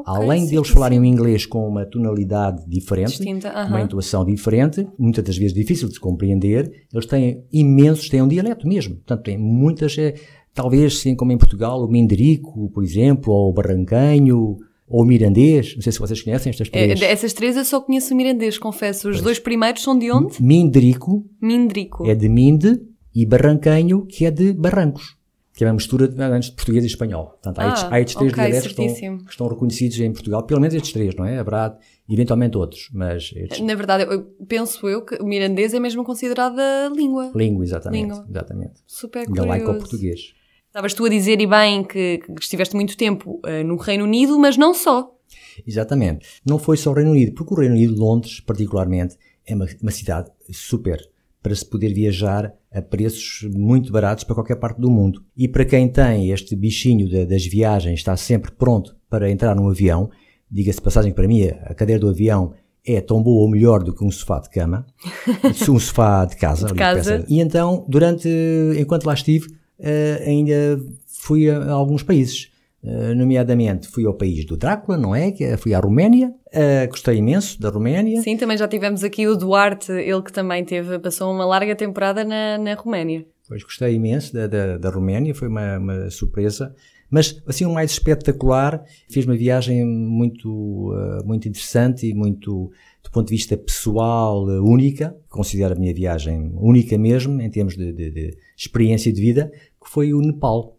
Speaker 3: Okay, Além deles sim. falarem o inglês com uma tonalidade diferente, Distinta, uh -huh. uma intuação diferente, muitas das vezes difícil de se compreender, eles têm imensos, têm um dialeto mesmo. Portanto, têm muitas, eh, talvez sim como em Portugal, o Minderico, por exemplo, ou o Barrancanho, ou o Mirandês, não sei se vocês conhecem estas três.
Speaker 1: É, essas três eu só conheço o Mirandês, confesso. Os pois. dois primeiros são de onde?
Speaker 3: Minderico.
Speaker 1: Minderico.
Speaker 3: É de Minde e Barrancanho, que é de Barrancos que é uma mistura de, de português e espanhol. Portanto, há, estes, há estes três okay, dialetos que estão, que estão, reconhecidos em Portugal, pelo menos estes três, não é? Haverá eventualmente outros, mas... Estes...
Speaker 1: Na verdade, eu penso eu que o mirandês é mesmo considerada língua.
Speaker 3: Língua, exatamente. Língua. exatamente.
Speaker 1: Super curioso.
Speaker 3: Laico ao português.
Speaker 1: Estavas tu a dizer, e bem, que, que estiveste muito tempo uh, no Reino Unido, mas não só.
Speaker 3: Exatamente. Não foi só o Reino Unido, porque o Reino Unido, Londres, particularmente, é uma, uma cidade super para se poder viajar a preços muito baratos para qualquer parte do mundo. E para quem tem este bichinho de, das viagens, está sempre pronto para entrar num avião, diga-se passagem para mim, a cadeira do avião é tão boa ou melhor do que um sofá de cama, um sofá de casa.
Speaker 1: De casa.
Speaker 3: E então, durante, enquanto lá estive, eh, ainda fui a alguns países. Eh, nomeadamente fui ao país do Drácula, não é? é? Fui à Roménia, uh, gostei imenso da Roménia.
Speaker 1: Sim, também já tivemos aqui o Duarte, ele que também teve, passou uma larga temporada na, na Roménia.
Speaker 3: Pois gostei imenso da, da, da Roménia, foi uma, uma, surpresa. Mas assim, o mais espetacular, fiz uma viagem muito, uh, muito interessante e muito, do ponto de vista pessoal, única. Considero a minha viagem única mesmo, em termos de, de, de experiência de vida, que foi o Nepal.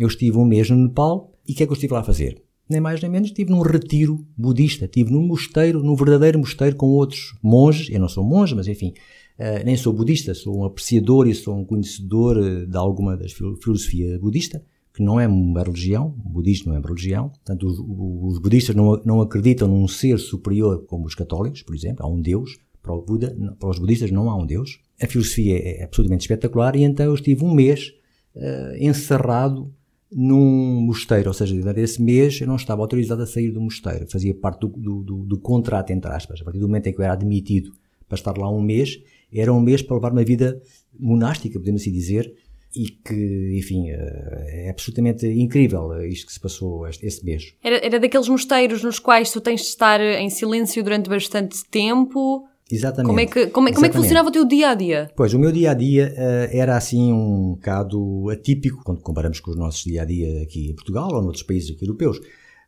Speaker 3: Eu estive um mês no Nepal e o que é que eu estive lá a fazer? Nem mais nem menos, estive num retiro budista, estive num mosteiro, num verdadeiro mosteiro com outros monges, eu não sou monge, mas enfim, Uh, nem sou budista, sou um apreciador e sou um conhecedor uh, de alguma da filosofia budista, que não é uma religião, o budismo não é uma religião, portanto os, os, budistas não, não acreditam num ser superior como os católicos, por exemplo, há um Deus, para, Buda, para os budistas não há um Deus. A filosofia é absolutamente espetacular e então eu estive um mês uh, encerrado num mosteiro, ou seja, durante esse mês eu não estava autorizado a sair do mosteiro, fazia parte do, do, do, do contrato, entre aspas, a partir do momento em que eu era admitido para estar lá um mês, era um mês para levar uma vida monástica, podemos assim dizer, e que, enfim, eh, é absolutamente incrível isto que se passou esse mês.
Speaker 1: Era, era daqueles mosteiros nos quais tu tens de estar em silêncio durante bastante tempo?
Speaker 3: Exatamente.
Speaker 1: Como é que, como é, como é que funcionava o teu dia a dia?
Speaker 3: Pois, o meu dia a dia uh, era assim um bocado atípico quando comparamos com os nossos dia a dia aqui em Portugal ou noutros países aqui europeus.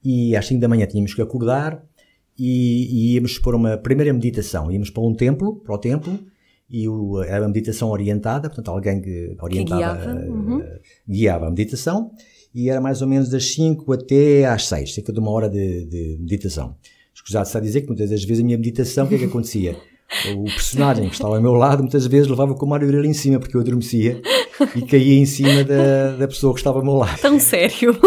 Speaker 3: E às 5 da manhã tínhamos que acordar e, e íamos para uma primeira meditação. Íamos para um templo, para o templo, e o, era uma meditação orientada, portanto, alguém que orientava,
Speaker 1: que guiava. Uhum. Uh,
Speaker 3: guiava a meditação, e era mais ou menos das 5 até às 6, cerca de uma hora de, de meditação. Escusado está a dizer que muitas das vezes a minha meditação, o que é que acontecia? O personagem que estava ao meu lado muitas vezes levava com o Mário Grilo em cima, porque eu adormecia e caía em cima da, da pessoa que estava ao meu lado.
Speaker 1: Tão sério.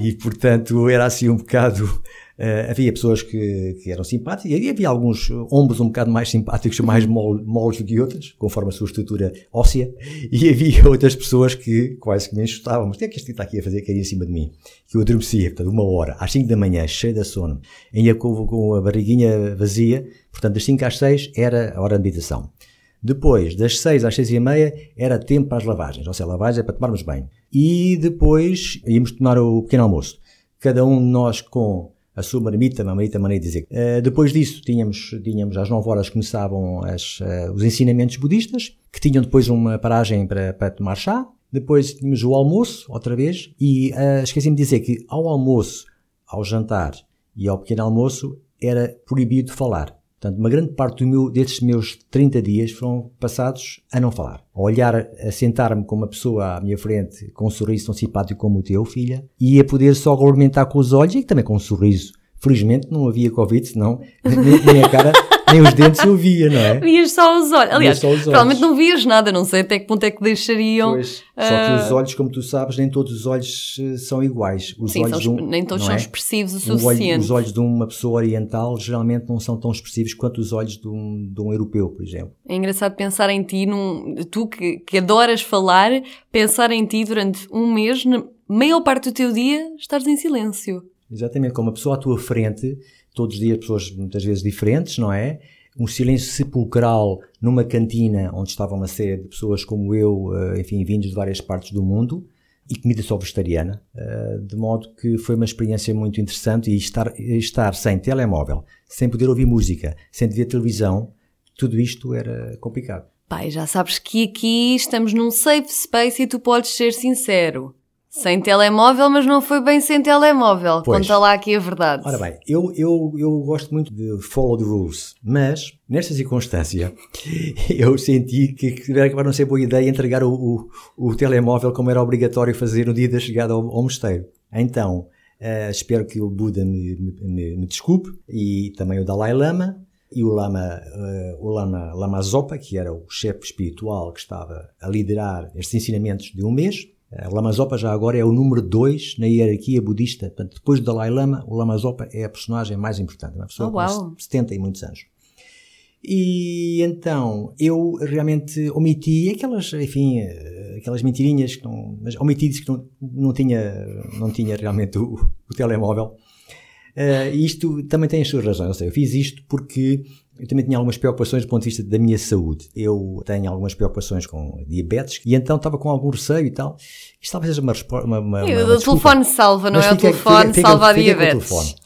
Speaker 3: E portanto era assim um bocado Uh, havia pessoas que, que, eram simpáticas e havia alguns ombros um bocado mais simpáticos, mais moles do que outros, conforme a sua estrutura óssea, e havia outras pessoas que quase que me enxutavam. Mas o que é que este está aqui a fazer cair em cima de mim? Que eu adormecia, portanto, uma hora, às 5 da manhã, cheio de sono, ainda com, com a barriguinha vazia, portanto, das 5 às 6 era a hora de meditação. Depois, das 6 às 6 e meia, era tempo para as lavagens, ou seja, a lavagem é para tomarmos bem. E depois íamos tomar o pequeno almoço. Cada um de nós com a sua marmita, uma marmita maneira de dizer. Uh, depois disso, tínhamos, tínhamos às 9 horas começavam as, uh, os ensinamentos budistas, que tinham depois uma paragem para, para tomar chá. Depois tínhamos o almoço, outra vez, e uh, esqueci-me de dizer que ao almoço, ao jantar e ao pequeno almoço era proibido falar. Portanto, uma grande parte meu, destes meus 30 dias foram passados a não falar. A olhar, a sentar-me com uma pessoa à minha frente com um sorriso tão simpático como o teu, filha, e a poder só argumentar com os olhos e também com um sorriso. Felizmente não havia Covid, senão nem, nem a cara nem os dentes eu via, não é?
Speaker 1: Vias só os olhos. Aliás, os olhos. provavelmente não vias nada, não sei até que ponto é que deixariam.
Speaker 3: Pois, uh... só que os ah, olhos, como tu sabes, nem todos os olhos eh, são iguais. Os
Speaker 1: Sim,
Speaker 3: olhos
Speaker 1: são,
Speaker 3: um,
Speaker 1: nem todos são
Speaker 3: é?
Speaker 1: expressivos o suficiente.
Speaker 3: Olho, os olhos de uma pessoa oriental geralmente não são tão expressivos quanto os olhos de um, de um europeu, por exemplo.
Speaker 1: É engraçado pensar em ti, num, tu que, que adoras falar, pensar em ti durante um mês, na maior parte do teu dia, estares em silêncio.
Speaker 3: Exatamente, com uma pessoa à tua frente, todos os dias pessoas muitas vezes diferentes, não é? um silêncio sepulcral numa cantina onde estava uma série de pessoas como eu, eh, enfim, vindos de várias partes do mundo, e comida só vegetariana, eh, de modo que foi uma experiência muito interessante e estar, estar sem telemóvel, sem poder ouvir música, sem ver televisão, tudo isto era complicado.
Speaker 1: Pai, já sabes que aqui estamos num safe space e tu podes ser sincero. Sem telemóvel, mas não foi bem sem telemóvel. Pois. Conta lá aqui a verdade.
Speaker 3: Ora bem, eu, eu, eu gosto muito de follow the rules, mas nesta circunstância eu senti que, que era não ser boa ideia entregar o, o, o, telemóvel como era obrigatório fazer no dia da chegada ao, ao mosteiro. Então, uh, espero que o Buda me, me, me, desculpe e também o Dalai Lama e o Lama, uh, o Lama, Lama Zopa, que era o chefe espiritual que estava a liderar estes ensinamentos de um mês o Lama Zopa já agora é o número 2 na hierarquia budista. Portanto, depois do Dalai Lama, o Lama Zopa é a personagem mais importante. Uma pessoa
Speaker 1: oh,
Speaker 3: com 70 e muitos anos. E então eu realmente omiti aquelas, enfim, aquelas mentirinhas que não, mas omiti que não, não tinha, não tinha realmente o, o telemóvel. Uh, isto também tem as suas razões. Seja, eu fiz isto porque eu também tinha algumas preocupações do ponto de vista da minha saúde. Eu tenho algumas preocupações com diabetes e então estava com algum receio e tal. Isto talvez seja uma resposta. Uma, uma,
Speaker 1: uma, o telefone salva, não é o telefone salva a diabetes.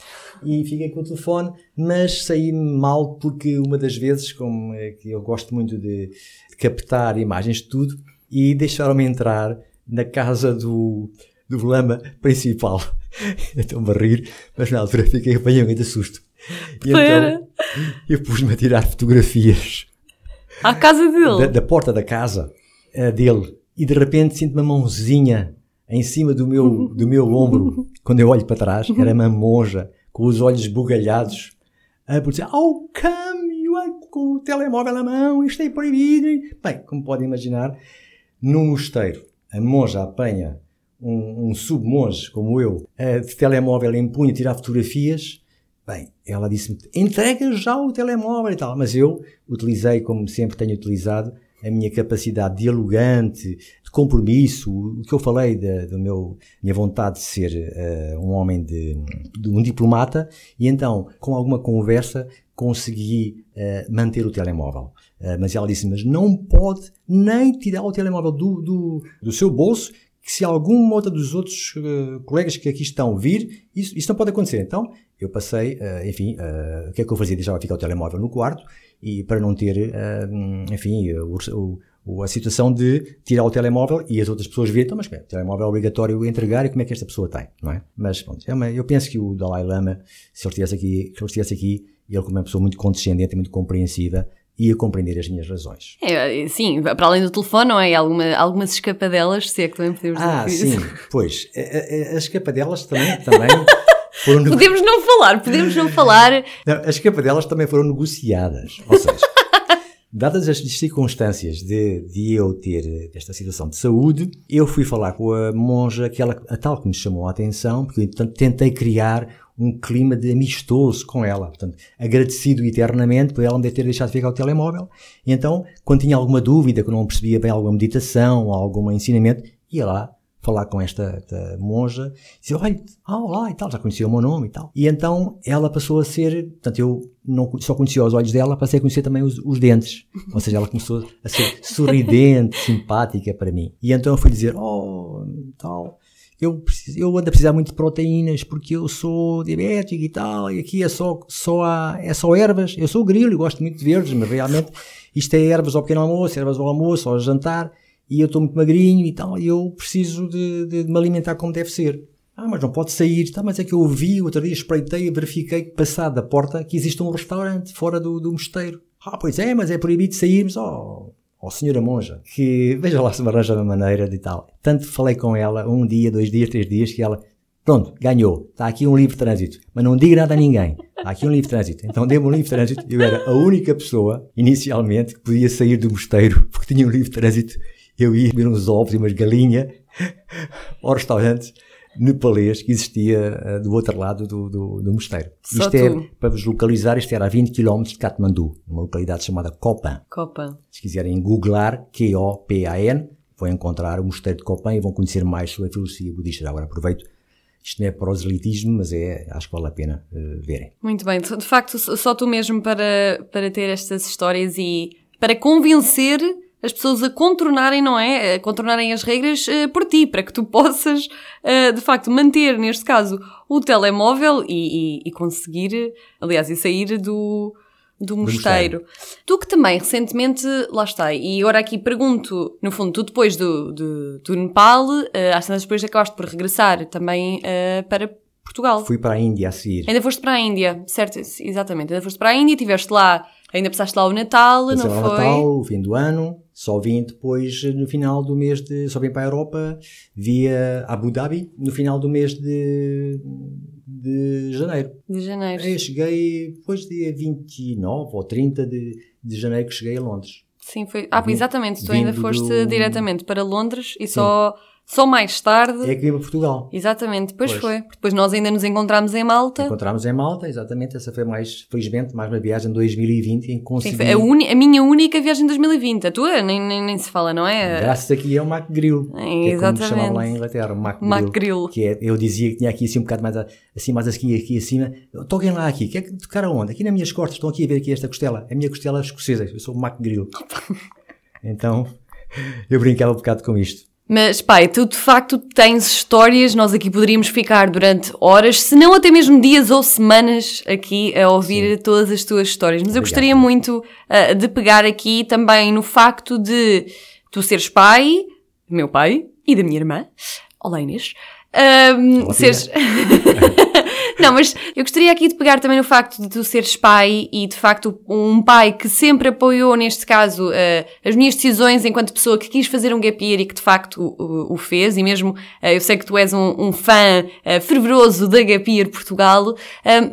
Speaker 3: E fiquei com o telefone, mas saí mal porque uma das vezes, como é que eu gosto muito de, de captar imagens de tudo, e deixaram-me entrar na casa do, do lama principal. Estou-me a rir, mas na altura fiquei apanhando de susto.
Speaker 1: E então
Speaker 3: eu pus-me a tirar fotografias.
Speaker 1: À casa dele?
Speaker 3: Da, da porta da casa uh, dele. E de repente sinto uma mãozinha em cima do meu, do meu ombro. Quando eu olho para trás, era uma monja com os olhos bugalhados a dizer: Oh, come, com o telemóvel na mão, isto é proibido. Bem, como podem imaginar, num mosteiro, a monja apanha um, um submonge como eu, de telemóvel em punho, tirar fotografias. Bem, ela disse-me, entrega já o telemóvel e tal. Mas eu utilizei, como sempre tenho utilizado, a minha capacidade dialogante, de compromisso, o que eu falei da minha vontade de ser uh, um homem de, de, um diplomata e então com alguma conversa consegui uh, manter o telemóvel. Uh, mas ela disse: mas não pode nem tirar o telemóvel do, do, do seu bolso que se alguma outra dos outros uh, colegas que aqui estão vir, isso, isso não pode acontecer. Então, eu passei, uh, enfim, uh, o que é que eu fazia? Deixava ficar o telemóvel no quarto e para não ter, enfim, o, o, a situação de tirar o telemóvel e as outras pessoas verem, então, mas que é, o telemóvel é obrigatório entregar e como é que esta pessoa tem, não é? Mas, pronto, é uma, eu penso que o Dalai Lama, se ele estivesse aqui, se ele estivesse aqui, ele como uma pessoa muito condescendente, muito compreensiva, ia compreender as minhas razões.
Speaker 1: É, sim, para além do telefone, não é? Alguma, algumas escapadelas, se é que também podemos dizer
Speaker 3: Ah, sim, pois. As escapadelas também, também foram...
Speaker 1: Podemos não falar, podemos não falar.
Speaker 3: Não, as escapadelas também foram negociadas, ou seja... Dadas as circunstâncias de, de, eu ter esta situação de saúde, eu fui falar com a monja, aquela, a tal que me chamou a atenção, porque eu então, tentei criar um clima de amistoso com ela. Portanto, agradecido eternamente por ela me ter deixado ficar o telemóvel. E então, quando tinha alguma dúvida, que não percebia bem alguma meditação ou algum ensinamento, ia lá falar com esta, esta monja, dizia, olha, ah, olá e tal, já conhecia o meu nome e tal. E então ela passou a ser, portanto eu não, só conhecia os olhos dela, passei a conhecer também os, os dentes. Ou seja, ela começou a ser sorridente, simpática para mim. E então eu fui dizer, oh, tal, eu, preciso, eu ando a precisar muito de proteínas porque eu sou diabético e tal, e aqui é só, só, há, é só ervas. Eu sou grilo e gosto muito de verdes, mas realmente isto é ervas ao pequeno almoço, ervas ao almoço, ao jantar, e eu estou muito magrinho e tal, e eu preciso de, de, de, me alimentar como deve ser. Ah, mas não pode sair, tá, mas é que eu vi, outro dia espreitei verifiquei que passado da porta que existe um restaurante fora do, do mosteiro. Ah, pois é, mas é proibido sairmos. Oh, ou senhora monja, que veja lá se me arranja uma maneira de tal. Tanto falei com ela, um dia, dois dias, três dias, que ela, pronto, ganhou. Está aqui um livre trânsito. Mas não diga nada a ninguém. Está aqui um livre trânsito. Então dê-me um livre trânsito. Eu era a única pessoa, inicialmente, que podia sair do mosteiro, porque tinha um livre trânsito. Eu ia comer uns ovos e umas galinhas ao restaurante nepalês que existia uh, do outro lado do, do, do mosteiro. Só isto é, tu. para vos localizar, isto era a 20 km de Katmandu, numa localidade chamada Kopan.
Speaker 1: Kopan.
Speaker 3: Se quiserem googlar, K-O-P-A-N, vão encontrar o mosteiro de Kopan e vão conhecer mais sobre a filosofia budista. Agora aproveito isto não é proselitismo, mas é, acho que vale a pena uh, verem.
Speaker 1: Muito bem, de facto, só tu mesmo para, para ter estas histórias e para convencer as pessoas a contornarem, não é? A contornarem as regras uh, por ti, para que tu possas, uh, de facto, manter, neste caso, o telemóvel e, e, e conseguir, aliás, e sair do, do mosteiro. Tu que também recentemente, lá está, e agora aqui pergunto, no fundo, tu depois do, do, do Nepal, uh, às tantas depois acabaste por regressar também uh, para Portugal.
Speaker 3: Fui para a Índia a seguir.
Speaker 1: Ainda foste para a Índia, certo? Exatamente. Ainda foste para a Índia, estiveste lá, ainda passaste lá o Natal, Passei não
Speaker 3: foi?
Speaker 1: o
Speaker 3: Natal, o fim do ano. Só vim depois, no final do mês de. Só vim para a Europa via Abu Dhabi, no final do mês de. de janeiro.
Speaker 1: De janeiro.
Speaker 3: Eu cheguei depois dia 29 ou 30 de, de janeiro que cheguei a Londres.
Speaker 1: Sim, foi. Ah, exatamente. Tu ainda foste do... diretamente para Londres e Sim. só só mais tarde.
Speaker 3: É que vim para Portugal.
Speaker 1: Exatamente, depois pois. foi. Depois nós ainda nos encontramos em Malta.
Speaker 3: Encontramos em Malta, exatamente. Essa foi mais, felizmente, mais uma viagem de 2020 em que consegui. Sim,
Speaker 1: a, a, minha única viagem de 2020. A tua nem, nem, nem se fala, não é?
Speaker 3: Graças aqui é o Mac Grill. É, que é como chamava lá em Inglaterra, o Mac,
Speaker 1: Mac
Speaker 3: Grill.
Speaker 1: Grill.
Speaker 3: Que é, eu dizia que tinha aqui assim um bocado mais assim, mais aqui, aqui acima. Toquem lá aqui. Quer tocar aonde? Aqui nas minhas costas. Estão aqui a ver aqui esta costela. A minha costela escocesa. Eu sou o Mac Grill. então, eu brincava um bocado com isto.
Speaker 1: Mas, pai, tu de facto tens histórias, nós aqui poderíamos ficar durante horas, se não até mesmo dias ou semanas aqui a ouvir Sim. todas as tuas histórias. Mas Obrigado. eu gostaria muito uh, de pegar aqui também no facto de tu seres pai, meu pai e da minha irmã, olá Inês, uh, seres, Não, mas eu gostaria aqui de pegar também no facto de tu seres pai e de facto um pai que sempre apoiou, neste caso, uh, as minhas decisões enquanto pessoa que quis fazer um gap year e que de facto o, o fez, e mesmo uh, eu sei que tu és um, um fã uh, fervoroso da Gap Year Portugal,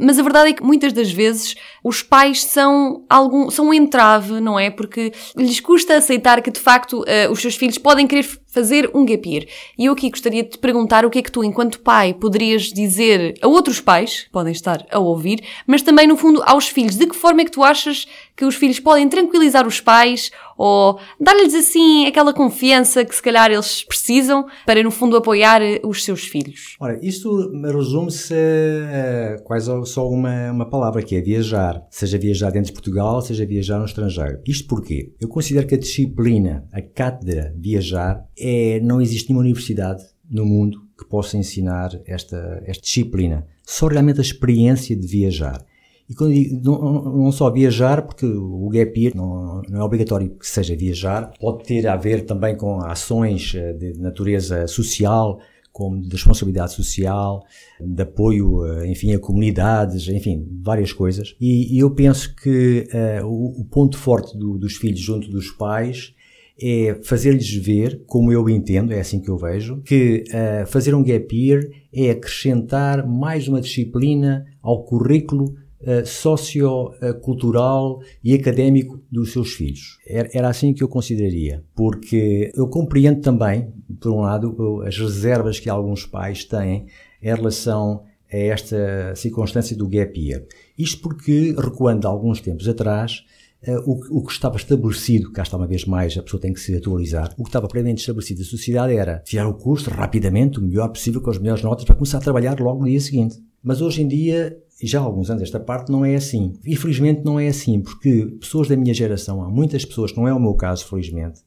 Speaker 1: mas a verdade é que muitas das vezes os pais são algum, são um entrave, não é? Porque lhes custa aceitar que de facto os seus filhos podem querer fazer um gap year. E eu aqui gostaria de te perguntar o que é que tu, enquanto pai, poderias dizer a outros pais, que podem estar a ouvir, mas também, no fundo, aos filhos. De que forma é que tu achas que os filhos podem tranquilizar os pais ou dar-lhes assim aquela confiança que se calhar eles precisam para, no fundo, apoiar os seus filhos?
Speaker 3: Ora, isto resume-se a quase só uma, uma palavra, que é viajar. Seja viajar dentro de Portugal, seja viajar no estrangeiro. Isto porquê? Eu considero que a disciplina, a cátedra viajar, é, não existe nenhuma universidade no mundo que possa ensinar esta, esta disciplina. Só realmente a experiência de viajar. E não, não, só viajar, porque o gap year não, não, é obrigatório que seja viajar, pode ter a ver também com ações eh, de natureza social, como de responsabilidade social, de apoio, eh, enfim, a comunidades, enfim, várias coisas. E, e eu penso que uh, o, o, ponto forte do, dos filhos junto dos pais é fazer-lhes ver, como eu entendo, é assim que eu vejo, que uh, fazer um gap year é acrescentar mais uma disciplina ao currículo uh, sociocultural e académico dos seus filhos. Era, assim que eu consideraria, porque eu compreendo também, por um lado, as reservas que alguns pais têm em relação a esta circunstância do gap year. Isto porque, recuando alguns tempos atrás, Uh, o, que estava estabelecido, cá está uma vez mais, a pessoa tem que se atualizar, o que estava previamente estabelecido na sociedade era tirar o curso rapidamente, o melhor possível, com as melhores notas, para começar a trabalhar logo no dia seguinte. Mas hoje em dia, já há alguns anos esta parte, não é assim. Infelizmente não é assim, porque pessoas da minha geração, há muitas pessoas, não é o meu caso, felizmente,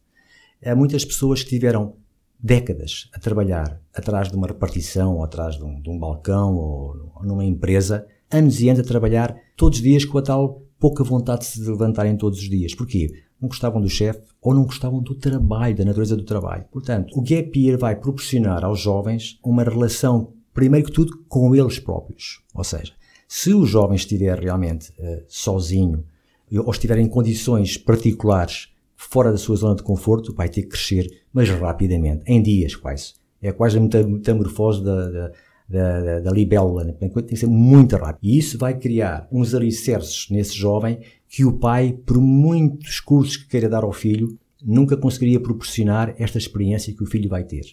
Speaker 3: há muitas pessoas que tiveram décadas a trabalhar atrás de uma repartição, ou atrás de um, de um balcão, ou, ou numa empresa, anos e anos a trabalhar todos os dias com a tal pouca vontade de se levantarem todos os dias. Porquê? Não gostavam do chefe ou não gostavam do trabalho, da natureza do trabalho. Portanto, o Gap Year vai proporcionar aos jovens uma relação, primeiro que tudo, com eles próprios. Ou seja, se o jovem estiver realmente uh, sozinho ou estiver em condições particulares fora da sua zona de conforto, vai ter que crescer, mas rapidamente, em dias quase. É quase a metamorfose da, da da, da, libélula, né? tem que ser muito rápido. E isso vai criar uns alicerces nesse jovem que o pai, por muitos cursos que queira dar ao filho, nunca conseguiria proporcionar esta experiência que o filho vai ter.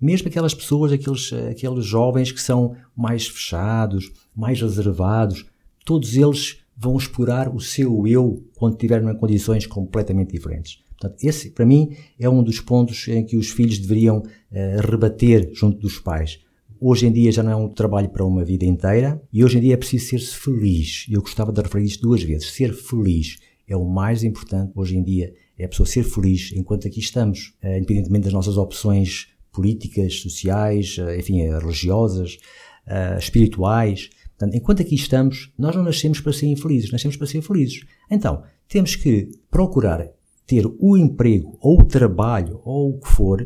Speaker 3: Mesmo aquelas pessoas, aqueles, aqueles jovens que são mais fechados, mais reservados, todos eles vão explorar o seu eu quando estiverem em condições completamente diferentes. Portanto, esse, para mim, é um dos pontos em que os filhos deveriam uh, rebater junto dos pais. Hoje em dia já não é um trabalho para uma vida inteira e hoje em dia é preciso ser-se feliz. E eu gostava de referir isto duas vezes. Ser feliz é o mais importante hoje em dia. É a pessoa ser feliz enquanto aqui estamos, eh, independentemente das nossas opções políticas, sociais, eh, enfim, eh, religiosas, espirituais. Portanto, enquanto aqui estamos, nós não nascemos para ser infelizes, nascemos para ser felizes. Então, temos que procurar ter o emprego ou o trabalho ou o que for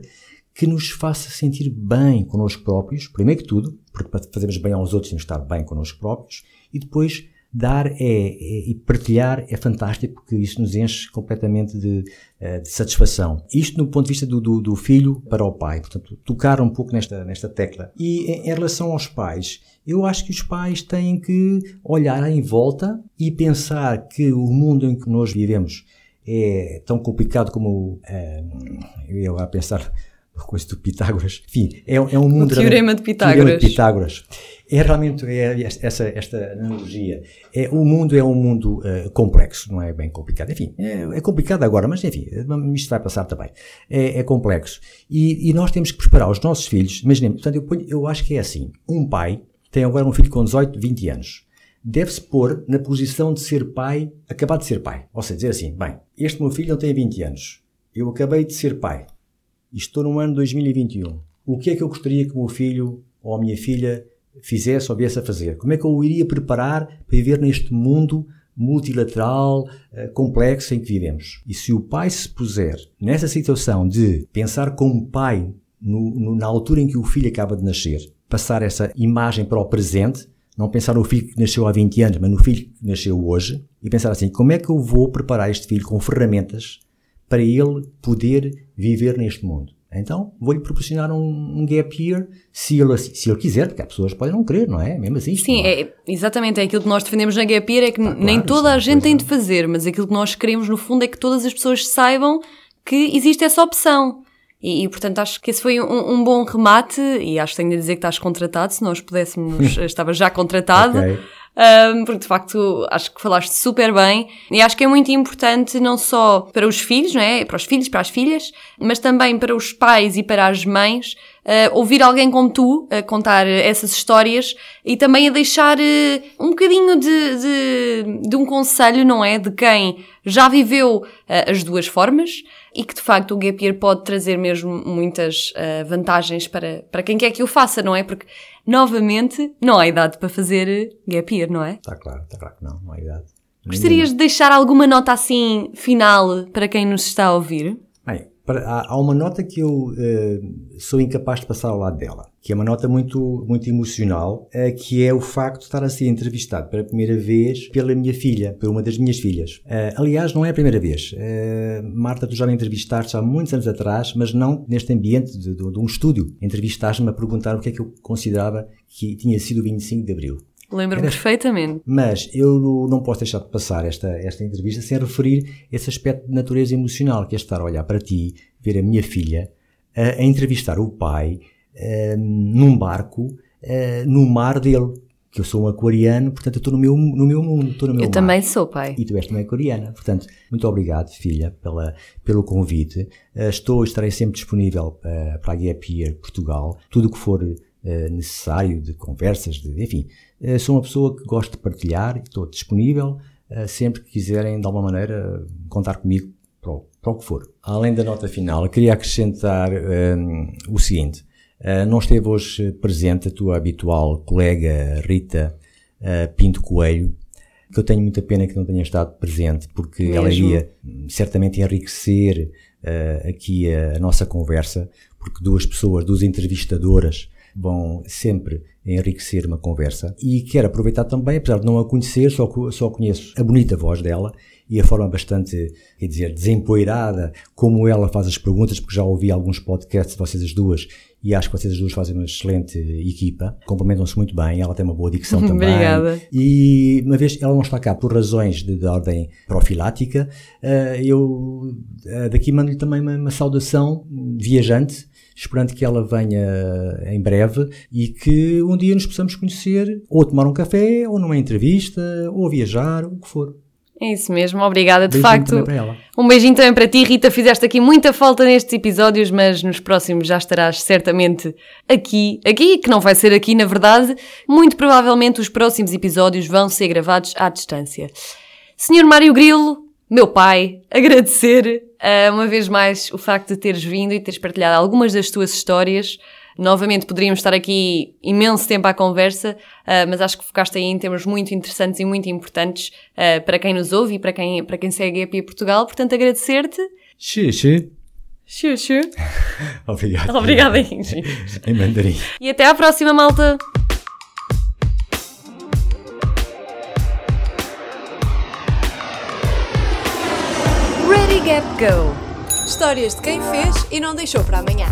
Speaker 3: que nos faça sentir bem connosco próprios, primeiro que tudo, porque para fazermos bem aos outros temos que estar bem connosco próprios, e depois dar é, é, e partilhar é fantástico porque isso nos enche completamente de, eh, de satisfação. Isto no ponto de vista do, do, do, filho para o pai, portanto, tocar um pouco nesta, nesta tecla. E em, em relação aos pais, eu acho que os pais têm que olhar em volta e pensar que o mundo em que nós vivemos é tão complicado como uh, eu ia lá pensar coisa do Pitágoras. Enfim, é, é um mundo.
Speaker 1: O teorema de Pitágoras.
Speaker 3: Teorema de Pitágoras. É realmente é essa, esta analogia. É, o mundo é um mundo uh, complexo, não é bem complicado. Enfim, é, é, complicado agora, mas enfim, isto vai passar também. É, é complexo. E, e, nós temos que preparar os nossos filhos. Imaginemos, portanto, eu, ponho, eu acho que é assim: um pai tem agora um filho com 18, 20 anos. Deve-se pôr na posição de ser pai, acabar de ser pai. Ou seja, dizer assim: bem, este meu filho não tem 20 anos. Eu acabei de ser pai e estou no ano 2021. O que é que eu gostaria que o meu filho ou a minha filha fizesse ou viesse a fazer? Como é que eu o iria preparar para viver neste mundo multilateral, eh, complexo em que vivemos? E se o pai se puser nessa situação de pensar como pai no, no, na altura em que o filho acaba de nascer, passar essa imagem para o presente, Não pensar no filho que nasceu há 20 anos, mas no filho que nasceu hoje e pensar assim: como é que eu vou preparar este filho com ferramentas para ele poder viver neste mundo? Então, vou-lhe proporcionar um, um, gap year, se ele, se ele quiser, porque há pessoas que podem não querer, não é? Mesmo assim.
Speaker 1: Sim,
Speaker 3: é?
Speaker 1: é, exatamente. É aquilo que nós defendemos na gap year, é que ah, nem claro, toda a gente tem de fazer, mas aquilo que nós queremos, no fundo, é que todas as pessoas saibam que existe essa opção. E, e, portanto acho que esse foi um, um, bom remate e acho que tenho de dizer que estás contratado, se nós pudéssemos, estava já contratado. Okay. Um, porque de facto acho que falaste super bem e acho que é muito importante não só para os filhos, não é? Para os filhos, para as filhas, mas também para os pais e para as mães uh, ouvir alguém como tu a contar essas histórias e também a deixar uh, um bocadinho de, de, de, um conselho, não é? De quem já viveu uh, as duas formas e que de facto o gap year pode trazer mesmo muitas vantagens para, para quem quer que o faça, não é? Porque novamente não há idade para fazer gap year, não é?
Speaker 3: Está claro, está claro que não, não há idade.
Speaker 1: Gostarias de deixar alguma nota assim final para quem nos está a ouvir?
Speaker 3: Bem, há, uma nota que eu uh, sou incapaz de passar ao lado dela, que é uma nota muito, muito emocional, uh, que é o facto de estar a ser entrevistado pela primeira vez pela minha filha, por uma das minhas filhas. Uh, aliás, não é a primeira vez. Marta, tu já me entrevistaste há muitos anos atrás, mas não neste ambiente de, de, de um estúdio. Entrevistaste-me a perguntar o que é que eu considerava que tinha sido o 25 de Abril.
Speaker 1: Lembro-me perfeitamente.
Speaker 3: Mas eu não posso deixar de passar esta, esta entrevista sem referir esse aspecto de natureza emocional, que é estar a olhar para ti, ver a minha filha, a, a entrevistar o pai, a, num barco, a, no mar dele. Que eu sou um aquariano, portanto eu estou no meu, no meu mundo, estou no meu
Speaker 1: Eu
Speaker 3: mar.
Speaker 1: também sou, pai.
Speaker 3: E tu és também aquariana. Portanto, muito obrigado, filha, pela, pelo convite. estou, estarei sempre disponível para a Gap Year Portugal. Tudo o que for necessário de conversas, de, enfim, eh, sou uma pessoa que gosto de partilhar e estou disponível eh, sempre que quiserem, de alguma maneira, contar comigo para o, para o que for. Além da nota final, queria acrescentar um, ehm, o seguinte. Uh, não esteve hoje presente a tua habitual colega Rita uh, Pinto Coelho, que eu tenho muita pena que não tenha estado presente, porque Mesmo? ela iria certamente enriquecer uh, aqui a, a, nossa conversa, porque duas pessoas, duas entrevistadoras, vão sempre enriquecer uma conversa. E quero aproveitar também, apesar de não a conhecer, só, só conheço a bonita voz dela e a forma bastante, quer dizer, desempoeirada como ela faz as perguntas, porque já ouvi alguns podcasts de vocês as duas e acho que vocês as duas fazem uma excelente equipa, complementam-se muito bem, ela tem uma boa dicção também.
Speaker 1: Obrigada.
Speaker 3: E uma vez ela não está cá por razões de, de ordem profilática, uh, eu uh, daqui mando-lhe também uma, uma saudação viajante esperando que ela venha em breve e que um dia nos possamos conhecer, ou tomar um café, ou numa entrevista, ou viajar, o que for.
Speaker 1: É isso mesmo, obrigada. De beijinho facto, um beijinho também para ti, Rita. Fizeste aqui muita falta nestes episódios, mas nos próximos já estarás certamente aqui. Aqui, que não vai ser aqui, na verdade. Muito provavelmente os próximos episódios vão ser gravados à distância. Senhor Mário Grilo, meu pai, agradecer uh, uma vez mais o facto de teres vindo e teres partilhado algumas das tuas histórias. Novamente poderíamos estar aqui imenso tempo à conversa, uh, mas acho que focaste aí em temas muito interessantes e muito importantes uh, para quem nos ouve e para quem, para quem segue a Pia Portugal. Portanto, agradecer-te.
Speaker 3: Xixi.
Speaker 1: Xuxu.
Speaker 3: Obrigado.
Speaker 1: Obrigada em,
Speaker 3: em mandarim.
Speaker 1: E até à próxima, malta. Ready Gap Go.
Speaker 2: Histórias de quem fez e não deixou para amanhã.